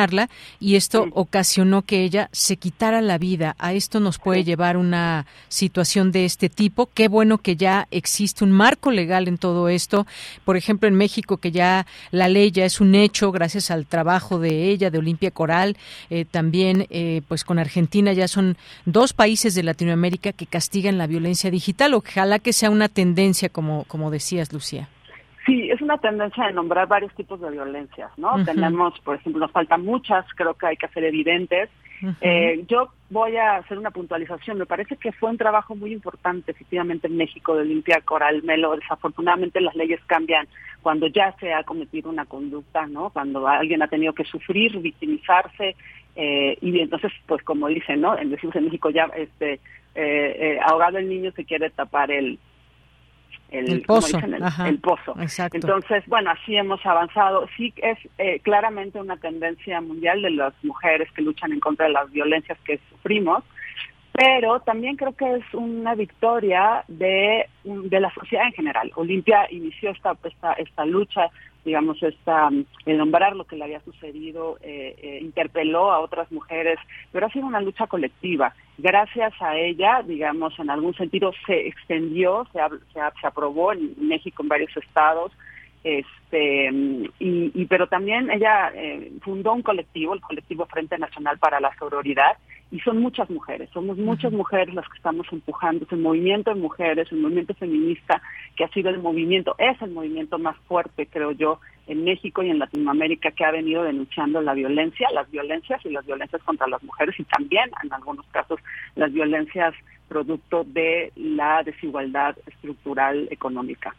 y esto ocasionó que ella se quitara la vida. A esto nos puede llevar una situación de este tipo. Qué bueno que ya existe un marco legal en todo esto. Por ejemplo, en México que ya la ley ya es un hecho gracias al trabajo de ella, de Olimpia Coral. Eh, también, eh, pues con Argentina ya son dos países de Latinoamérica que castigan la violencia digital. Ojalá que sea una tendencia, como, como decías, Lucía. Sí, es una tendencia de nombrar varios tipos de violencias, ¿no? Tenemos, por ejemplo, nos faltan muchas, creo que hay que hacer evidentes. eh, yo voy a hacer una puntualización. Me parece que fue un trabajo muy importante, efectivamente, en México de limpiar Coral Melo. Desafortunadamente, las leyes cambian cuando ya se ha cometido una conducta, ¿no? Cuando alguien ha tenido que sufrir, victimizarse, eh, y entonces, pues como dicen, ¿no? En, decimos en México ya, este, eh, eh, ahogado el niño se quiere tapar el el, pozo. el, pozo. Entonces, bueno, así hemos avanzado. Sí es eh, claramente una tendencia mundial de las mujeres que luchan en contra de las violencias que sufrimos, pero también creo que es una victoria de, de la sociedad en general. Olimpia inició esta, esta, esta lucha digamos, esta, el nombrar lo que le había sucedido, eh, eh, interpeló a otras mujeres, pero ha sido una lucha colectiva. Gracias a ella, digamos, en algún sentido se extendió, se, se, aprobó en México, en varios estados, este y, y pero también ella eh, fundó un colectivo, el colectivo Frente Nacional para la Sororidad, y son muchas mujeres, somos muchas mujeres las que estamos empujando ese movimiento de mujeres, el movimiento feminista que ha sido el movimiento, es el movimiento más fuerte, creo yo, en México y en Latinoamérica que ha venido denunciando la violencia, las violencias y las violencias contra las mujeres y también en algunos casos las violencias producto de la desigualdad estructural económica.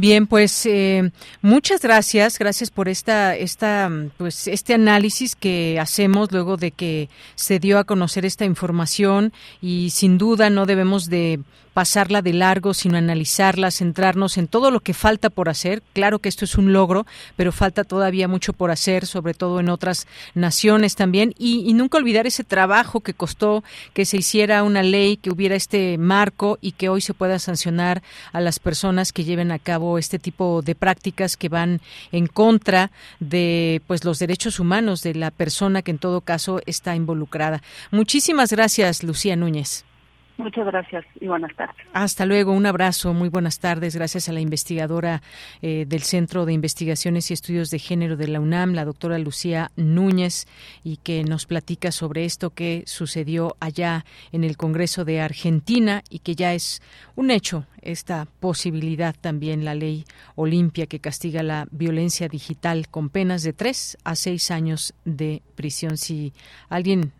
Bien, pues eh, muchas gracias, gracias por esta, esta, pues este análisis que hacemos luego de que se dio a conocer esta información y sin duda no debemos de pasarla de largo, sino analizarla, centrarnos en todo lo que falta por hacer. Claro que esto es un logro, pero falta todavía mucho por hacer, sobre todo en otras naciones también, y, nunca olvidar ese trabajo que costó que se hiciera una ley, que hubiera este marco y que hoy se pueda sancionar a las personas que lleven a cabo este tipo de prácticas que van en contra de pues los derechos humanos de la persona que en todo caso está involucrada. Muchísimas gracias, Lucía Núñez. Muchas gracias y buenas tardes. Hasta luego, un abrazo, muy buenas tardes. Gracias a la investigadora eh, del Centro de Investigaciones y Estudios de Género de la UNAM, la doctora Lucía Núñez, y que nos platica sobre esto que sucedió allá en el Congreso de Argentina y que ya es un hecho esta posibilidad también la ley Olimpia que castiga la violencia digital con penas de tres a seis años de prisión. Si alguien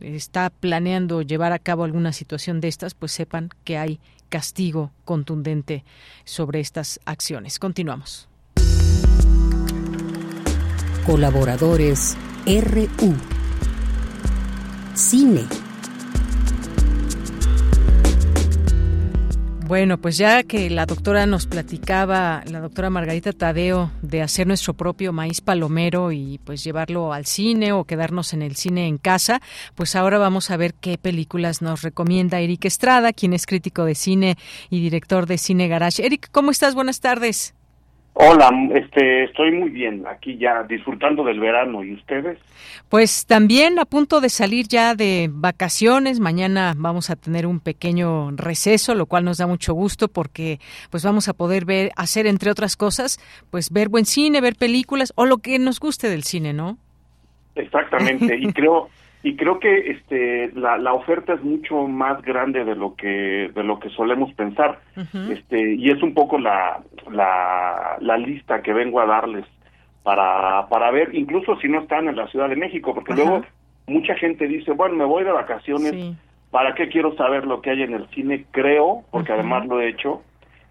está planeando llevar a cabo alguna situación de estas, pues sepan que hay castigo contundente sobre estas acciones. Continuamos. Colaboradores RU. Cine. Bueno, pues ya que la doctora nos platicaba, la doctora Margarita Tadeo, de hacer nuestro propio maíz palomero y pues llevarlo al cine o quedarnos en el cine en casa, pues ahora vamos a ver qué películas nos recomienda Eric Estrada, quien es crítico de cine y director de Cine Garage. Eric, ¿cómo estás? Buenas tardes. Hola, este, estoy muy bien, aquí ya disfrutando del verano. ¿Y ustedes? Pues también a punto de salir ya de vacaciones. Mañana vamos a tener un pequeño receso, lo cual nos da mucho gusto porque pues vamos a poder ver, hacer entre otras cosas, pues ver buen cine, ver películas o lo que nos guste del cine, ¿no? Exactamente. y creo y creo que este la, la oferta es mucho más grande de lo que de lo que solemos pensar. Este y es un poco la, la la lista que vengo a darles para para ver incluso si no están en la Ciudad de México porque luego mucha gente dice bueno me voy de vacaciones para qué quiero saber lo que hay en el cine creo porque además lo he hecho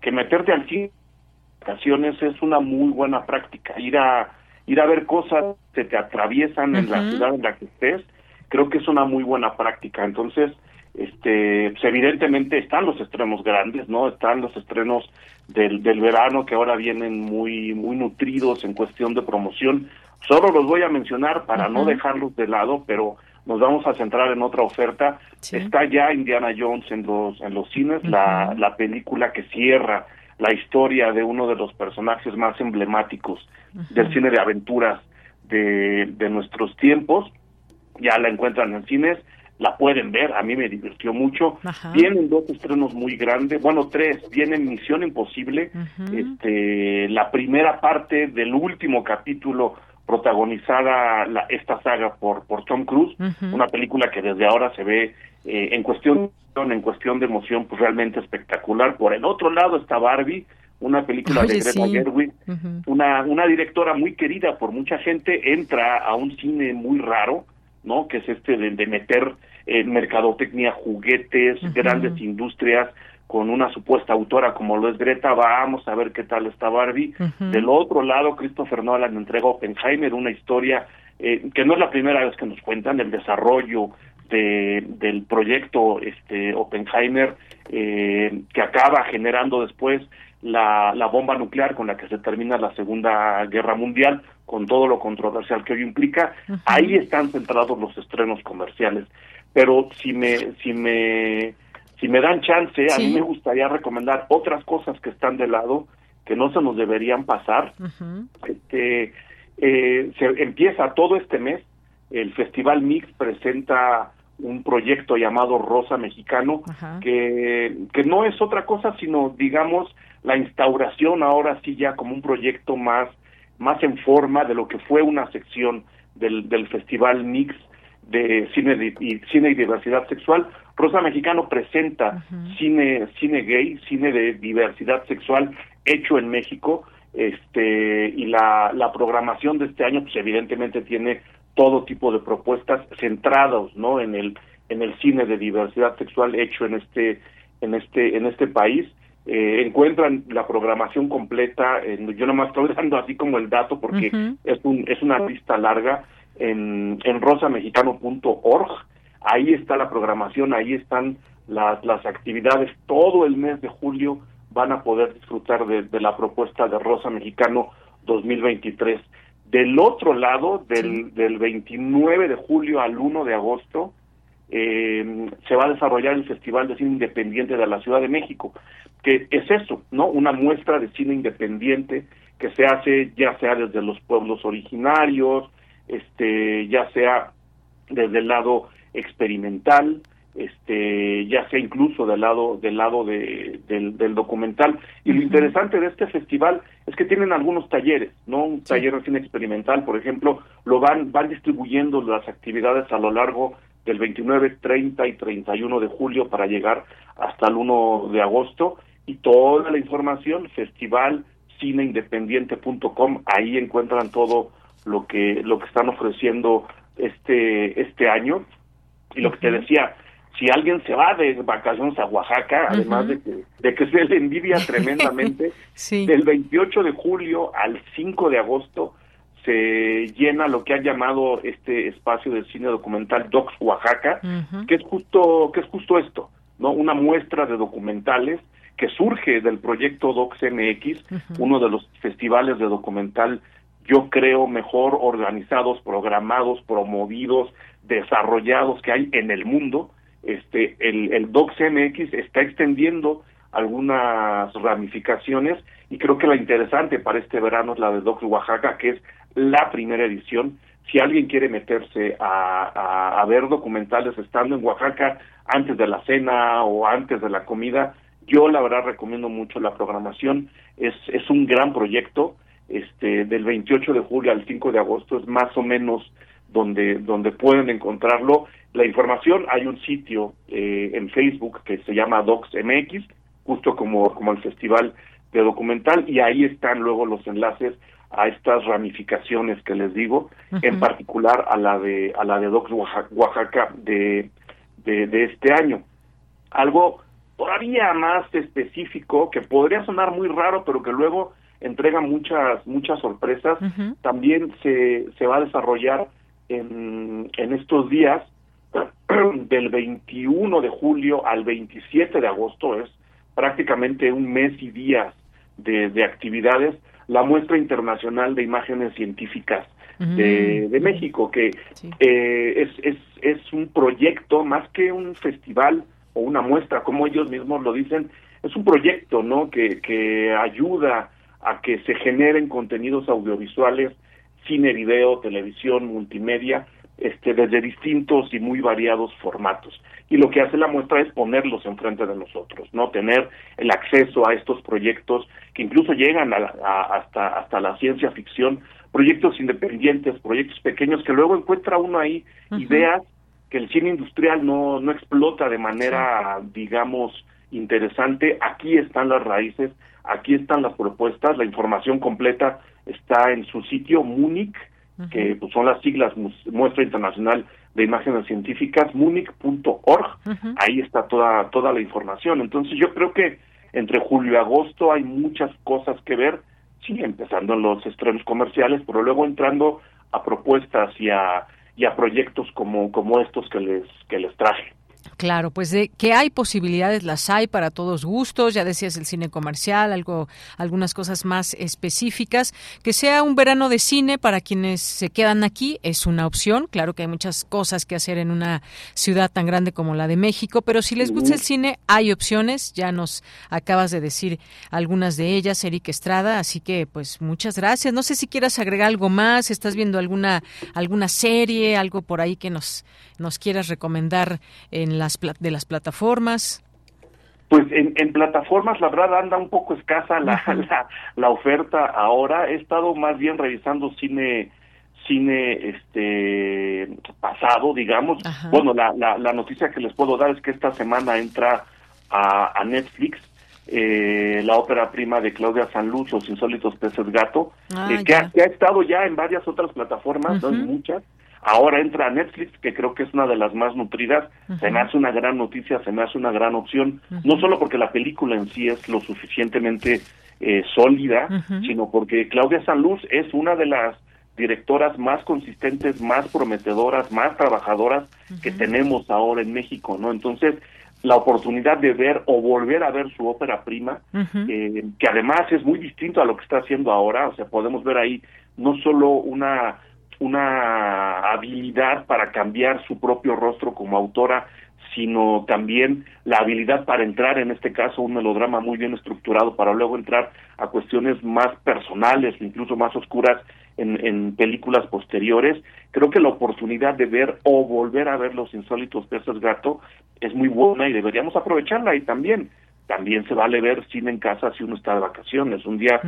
que meterte al cine vacaciones es una muy buena práctica. Ir a ir a ver cosas que te atraviesan en la ciudad en la que estés creo que es una muy buena práctica. Entonces, este, pues evidentemente están los estrenos grandes, ¿no? Están los estrenos del, del verano que ahora vienen muy, muy nutridos en cuestión de promoción. Solo los voy a mencionar para no dejarlos de lado, pero nos vamos a centrar en otra oferta. Está ya Indiana Jones en los, en los cines, la, la película que cierra la historia de uno de los personajes más emblemáticos del cine de aventuras de, de nuestros tiempos ya la encuentran en cines, la pueden ver, a mí me divirtió mucho. Vienen dos estrenos muy grandes, bueno, tres, viene Misión Imposible, este, la primera parte del último capítulo protagonizada la, esta saga por, por Tom Cruise, una película que desde ahora se ve eh, en cuestión en cuestión de emoción pues realmente espectacular. Por el otro lado está Barbie, una película de Greta Gerwig, una, una directora muy querida por mucha gente, entra a un cine muy raro, ¿no? Que es este de, meter en mercadotecnia, juguetes, grandes industrias con una supuesta autora como lo es Greta, vamos a ver qué tal está Barbie. Del otro lado, Christopher Nolan entrega Oppenheimer, una historia eh, que no es la primera vez que nos cuentan el desarrollo de, del proyecto este Oppenheimer eh, que acaba generando después la, la bomba nuclear con la que se termina la Segunda Guerra Mundial, con todo lo controversial que hoy implica, ahí están centrados los estrenos comerciales. Pero si me, si me, si me dan chance, a mí me gustaría recomendar otras cosas que están de lado, que no se nos deberían pasar. este, eh, se empieza todo este mes, el Festival Mix presenta un proyecto llamado Rosa Mexicano, que, que no es otra cosa sino, digamos, la instauración ahora sí ya como un proyecto más, más en forma de lo que fue una sección del, del Festival Mix de cine y cine y diversidad sexual. Rosa Mexicano presenta cine cine gay, cine de diversidad sexual hecho en México, este y la, la programación de este año pues evidentemente tiene todo tipo de propuestas centradas, ¿no? en el en el cine de diversidad sexual hecho en este en este en este país eh, encuentran la programación completa, en, yo nomás estoy dando así como el dato porque es, un, es una lista larga en, en rosamexicano.org, ahí está la programación, ahí están las, las actividades, todo el mes de julio van a poder disfrutar de, la propuesta de Rosa Mexicano 2023. Del otro lado, del, del 29 de julio al 1 de agosto, eh, se va a desarrollar el Festival de Cine Independiente de la Ciudad de México que es eso, ¿no? Una muestra de cine independiente que se hace ya sea desde los pueblos originarios, este, ya sea desde el lado experimental, este, ya sea incluso del lado del lado de, del, del documental. Y lo interesante de este festival es que tienen algunos talleres, ¿no? Un taller de cine experimental, por ejemplo, lo van van distribuyendo las actividades a lo largo del 29, 30 y 31 de julio para llegar hasta el 1 de agosto y toda la información, festival cineindependiente.com, ahí encuentran todo lo que lo que están ofreciendo este este año. Y lo que te decía si alguien se va de vacaciones a Oaxaca además de que de que se le envidia tremendamente del 28 de julio al 5 de agosto se llena lo que ha llamado este espacio de cine documental Docs Oaxaca que es justo que es justo esto no una muestra de documentales que surge del proyecto DocsMX, uno de los festivales de documental, yo creo, mejor organizados, programados, promovidos, desarrollados que hay en el mundo. Este, el, el DocsMX está extendiendo algunas ramificaciones y creo que la interesante para este verano es la de Docs Oaxaca, que es la primera edición. Si alguien quiere meterse a, a, ver documentales estando en Oaxaca antes de la cena o antes de la comida, yo la verdad recomiendo mucho la programación. Es, es un gran proyecto. Este, del 28 de julio al 5 de agosto es más o menos donde, donde pueden encontrarlo. La información, hay un sitio eh, en Facebook que se llama DocsMX, justo como, como el Festival de Documental, y ahí están luego los enlaces a estas ramificaciones que les digo, en particular a la de a la de Docs Oaxaca de, de, de, este año. Algo todavía más específico que podría sonar muy raro, pero que luego entrega muchas muchas sorpresas. También se, se va a desarrollar en, en estos días del 21 de julio al 27 de agosto es prácticamente un mes y días de, de actividades la muestra internacional de imágenes científicas de, de, México, que eh, es, es, es un proyecto más que un festival o una muestra, como ellos mismos lo dicen, es un proyecto, ¿no? Que, que ayuda a que se generen contenidos audiovisuales, cine, video, televisión, multimedia, este, desde distintos y muy variados formatos. Y lo que hace la muestra es ponerlos enfrente de nosotros, no tener el acceso a estos proyectos que incluso llegan a, hasta hasta la ciencia ficción, proyectos independientes, proyectos pequeños que luego encuentra uno ahí ideas que el cine industrial no no explota de manera digamos interesante. Aquí están las raíces, aquí están las propuestas, la información completa está en su sitio Múnich que pues, son las siglas Muestra Internacional de Imágenes Científicas, munich.org, ahí está toda, toda la información. Entonces yo creo que entre julio y agosto hay muchas cosas que ver, sí, empezando en los estrenos comerciales, pero luego entrando a propuestas y a, y a proyectos como, como estos que les, que les traje. Claro, pues de que hay posibilidades, las hay para todos gustos, ya decías el cine comercial, algo, algunas cosas más específicas. Que sea un verano de cine para quienes se quedan aquí es una opción. Claro que hay muchas cosas que hacer en una ciudad tan grande como la de México, pero si les gusta el cine, hay opciones. Ya nos acabas de decir algunas de ellas, Eric Estrada, así que pues muchas gracias. No sé si quieras agregar algo más, estás viendo alguna, alguna serie, algo por ahí que nos, nos quieras recomendar en las de las plataformas? Pues en, en, plataformas la verdad anda un poco escasa la, la, la, oferta ahora. He estado más bien revisando cine cine este pasado, digamos. Bueno, la, la, la, noticia que les puedo dar es que esta semana entra a, a Netflix eh, la ópera prima de Claudia Sanluz, Los insólitos peces gato, ah, eh, que, ha, que, ha, estado ya en varias otras plataformas, no muchas, Ahora entra a Netflix, que creo que es una de las más nutridas. Se me hace una gran noticia, se me hace una gran opción, no solo porque la película en sí es lo suficientemente eh, sólida, sino porque Claudia Sanluz es una de las directoras más consistentes, más prometedoras, más trabajadoras que tenemos ahora en México, ¿no? Entonces, la oportunidad de ver o volver a ver su ópera prima, eh, que además es muy distinto a lo que está haciendo ahora, o sea, podemos ver ahí no solo una una habilidad para cambiar su propio rostro como autora, sino también la habilidad para entrar, en este caso, un melodrama muy bien estructurado, para luego entrar a cuestiones más personales, incluso más oscuras en, en películas posteriores. Creo que la oportunidad de ver o volver a ver Los Insólitos Peces Gato es muy buena y deberíamos aprovecharla y también. También se vale ver cine en casa si uno está de vacaciones. Un día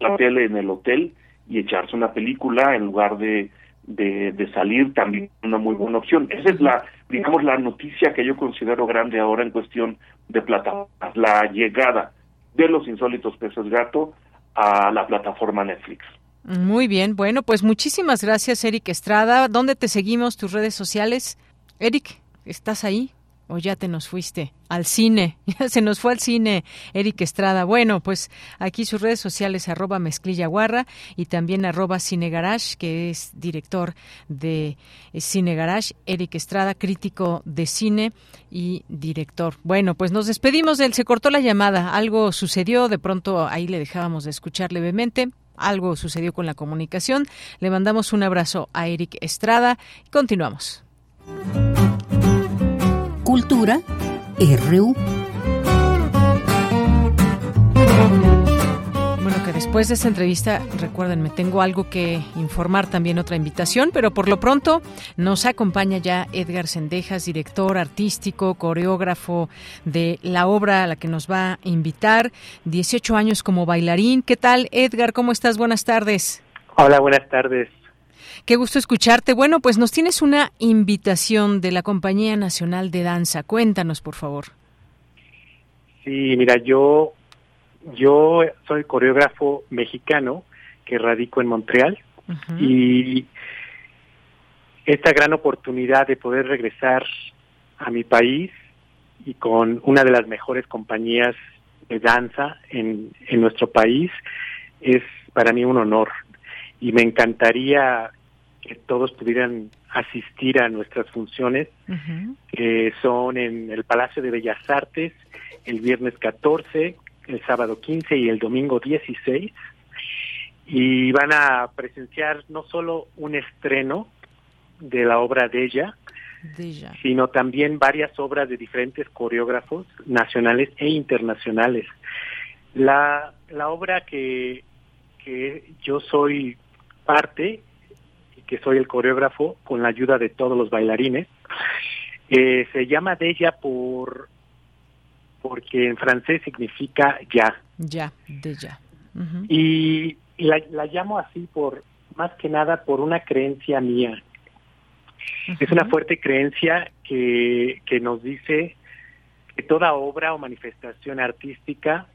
la tele en el hotel y echarse una película en lugar de, de, salir también una muy buena opción. Esa es la, digamos, la noticia que yo considero grande ahora en cuestión de plataformas, la llegada de los insólitos peces gato a la plataforma Netflix. Muy bien, bueno, pues muchísimas gracias, Eric Estrada. ¿Dónde te seguimos, tus redes sociales? Eric, ¿estás ahí? O ya te nos fuiste al cine, ya se nos fue al cine Eric Estrada. Bueno, pues aquí sus redes sociales arroba mezclilla guarra y también arroba cinegarage, que es director de eh, Cine Garage, Eric Estrada, crítico de cine y director. Bueno, pues nos despedimos de él, se cortó la llamada, algo sucedió, de pronto ahí le dejábamos de escuchar levemente, algo sucedió con la comunicación. Le mandamos un abrazo a Eric Estrada y continuamos. Cultura RU. Bueno, que después de esta entrevista, recuérdenme, tengo algo que informar también, otra invitación, pero por lo pronto nos acompaña ya Edgar Sendejas, director artístico, coreógrafo de la obra a la que nos va a invitar, 18 años como bailarín. ¿Qué tal, Edgar? ¿Cómo estás? Buenas tardes. Hola, buenas tardes. Qué gusto escucharte. Bueno, pues nos tienes una invitación de la Compañía Nacional de Danza. Cuéntanos, por favor. Sí, mira, yo yo soy coreógrafo mexicano que radico en Montreal y esta gran oportunidad de poder regresar a mi país y con una de las mejores compañías de danza en, en nuestro país es para mí un honor y me encantaría que todos pudieran asistir a nuestras funciones, que son en el Palacio de Bellas Artes el viernes 14, el sábado 15 y el domingo 16. Y van a presenciar no solo un estreno de la obra de ella, sino también varias obras de diferentes coreógrafos nacionales e internacionales. La, la obra que, que yo soy parte que soy el coreógrafo con la ayuda de todos los bailarines. Eh, se llama Deja por porque en francés significa ya. Ya, Deja. Y, la, la, llamo así por más que nada por una creencia mía. Es una fuerte creencia que, que nos dice que toda obra o manifestación artística,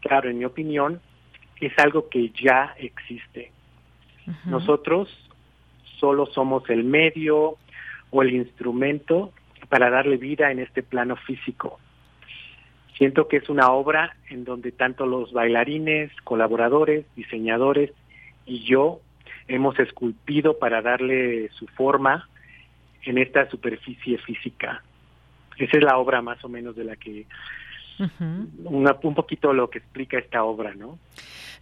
claro, en mi opinión, es algo que ya existe. Nosotros solo somos el medio o el instrumento para darle vida en este plano físico. Siento que es una obra en donde tanto los bailarines, colaboradores, diseñadores y yo hemos esculpido para darle su forma en esta superficie física. Esa es la obra más o menos de la que un poquito lo que explica esta obra, ¿no?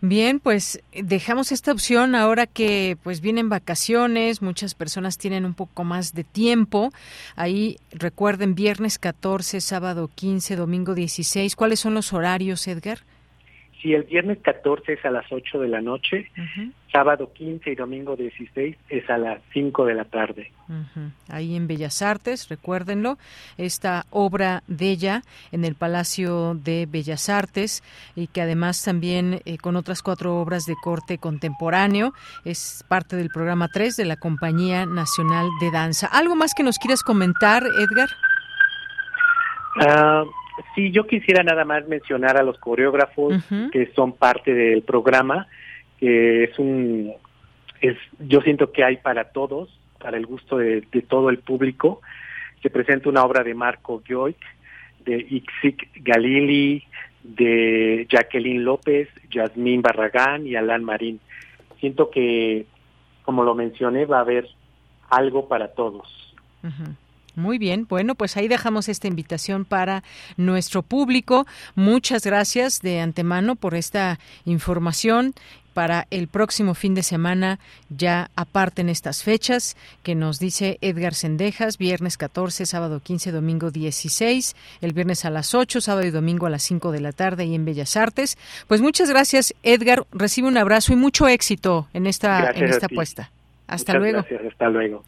Bien, pues dejamos esta opción ahora que pues vienen vacaciones, muchas personas tienen un poco más de tiempo. Ahí recuerden viernes 14, sábado 15, domingo 16. ¿Cuáles son los horarios, Edgar? Sí, el viernes 14 es a las 8 de la noche, sábado 15 y domingo 16 es a las 5 de la tarde. Ahí en Bellas Artes, recuérdenlo, esta obra de ella en el Palacio de Bellas Artes y que además también eh, con otras cuatro obras de corte contemporáneo es parte del programa 3 de la Compañía Nacional de Danza. ¿Algo más que nos quieras comentar, Edgar? Ah, Sí, yo quisiera nada más mencionar a los coreógrafos que son parte del programa, que es un, es, yo siento que hay para todos, para el gusto de, todo el público. Se presenta una obra de Marco Gioic, de Ixik Galili, de Jacqueline López, Yasmín Barragán y Alan Marín. Siento que, como lo mencioné, va a haber algo para todos. Muy bien, bueno, pues ahí dejamos esta invitación para nuestro público. Muchas gracias de antemano por esta información para el próximo fin de semana ya aparten estas fechas que nos dice Edgar Sendejas, viernes 14, sábado 15, domingo 16, el viernes a las 8, sábado y domingo a las 5 de la tarde y en Bellas Artes. Pues muchas gracias Edgar, recibe un abrazo y mucho éxito en esta, en esta apuesta. Hasta luego. Gracias, hasta luego.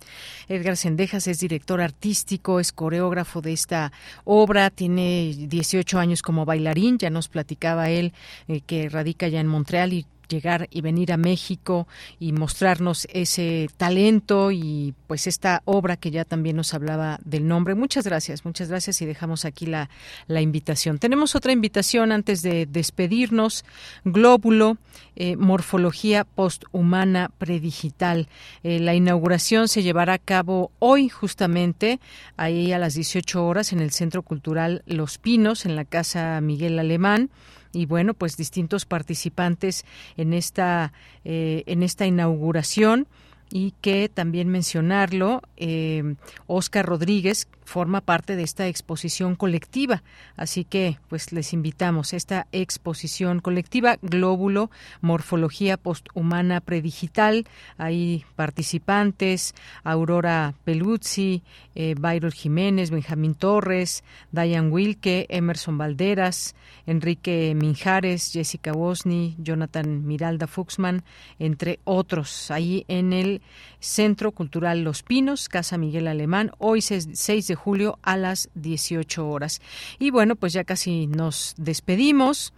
Edgar Sendejas es director artístico, es coreógrafo de esta obra, tiene 18 años como bailarín, ya nos platicaba él eh, que radica ya en Montreal y llegar y venir a México y mostrarnos ese talento y pues esta obra que ya también nos hablaba del nombre. Muchas gracias, muchas gracias y dejamos aquí la, la invitación. Tenemos otra invitación antes de despedirnos. Glóbulo, eh, morfología posthumana predigital. Eh, la inauguración se llevará a cabo hoy justamente, ahí a las 18 horas en el Centro Cultural Los Pinos, en la Casa Miguel Alemán y bueno, pues distintos participantes en esta, eh, en esta inauguración. Y que también mencionarlo, eh, Oscar Rodríguez forma parte de esta exposición colectiva, así que pues les invitamos esta exposición colectiva Glóbulo Morfología Posthumana Predigital, hay participantes Aurora Peluzzi, eh, Byron Jiménez, Benjamín Torres, Diane Wilke, Emerson Valderas, Enrique Minjares, Jessica Bosni, Jonathan Miralda Fuxman, entre otros, ahí en el Centro Cultural Los Pinos, Casa Miguel Alemán, hoy 6 de julio a las 18 horas. Y bueno, pues ya casi nos despedimos.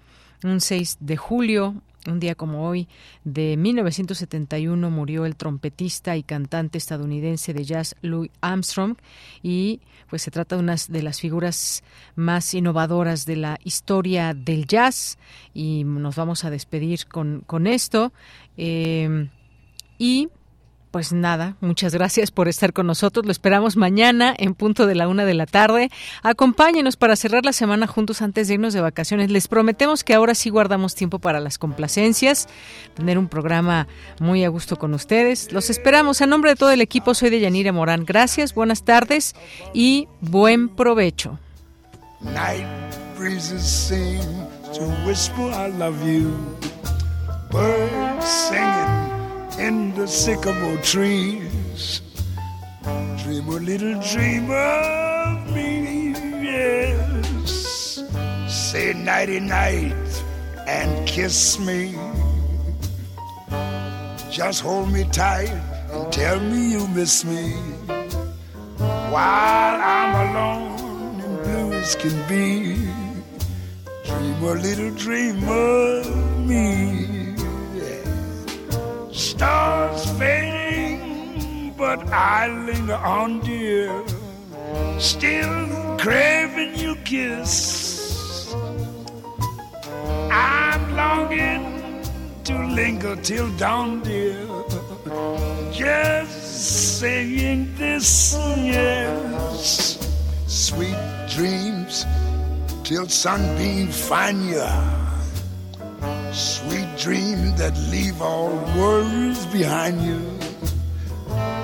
Un 6 de julio, un día como hoy, de 1971, murió el trompetista y cantante estadounidense de jazz Louis Armstrong y pues se trata de una de las figuras más innovadoras de la historia del jazz y nos vamos a despedir con, con esto. Eh, y pues nada, muchas gracias por estar con nosotros. Lo esperamos mañana en punto de la una de la tarde. Acompáñenos para cerrar la semana juntos antes de irnos de vacaciones. Les prometemos que ahora sí guardamos tiempo para las complacencias, tener un programa muy a gusto con ustedes. Los esperamos. A nombre de todo el equipo, soy de Yanira Morán. Gracias, buenas tardes y buen provecho. Night to whisper I love you. Birds singing. In the sycamore trees. Dream a little dream of me, yes. Say nighty night and kiss me. Just hold me tight and tell me you miss me. While I'm alone and blue as can be, dream a little dream of me stars fading, but I linger on, dear, still craving your kiss. I'm longing to linger till dawn, dear, just saying this, yes. Sweet dreams till sunbeam find you Sweet dreams that leave all worries behind you.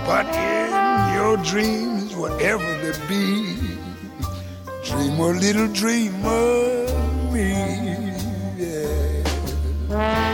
But in your dreams, whatever they be, dream a little dream of me. Yeah.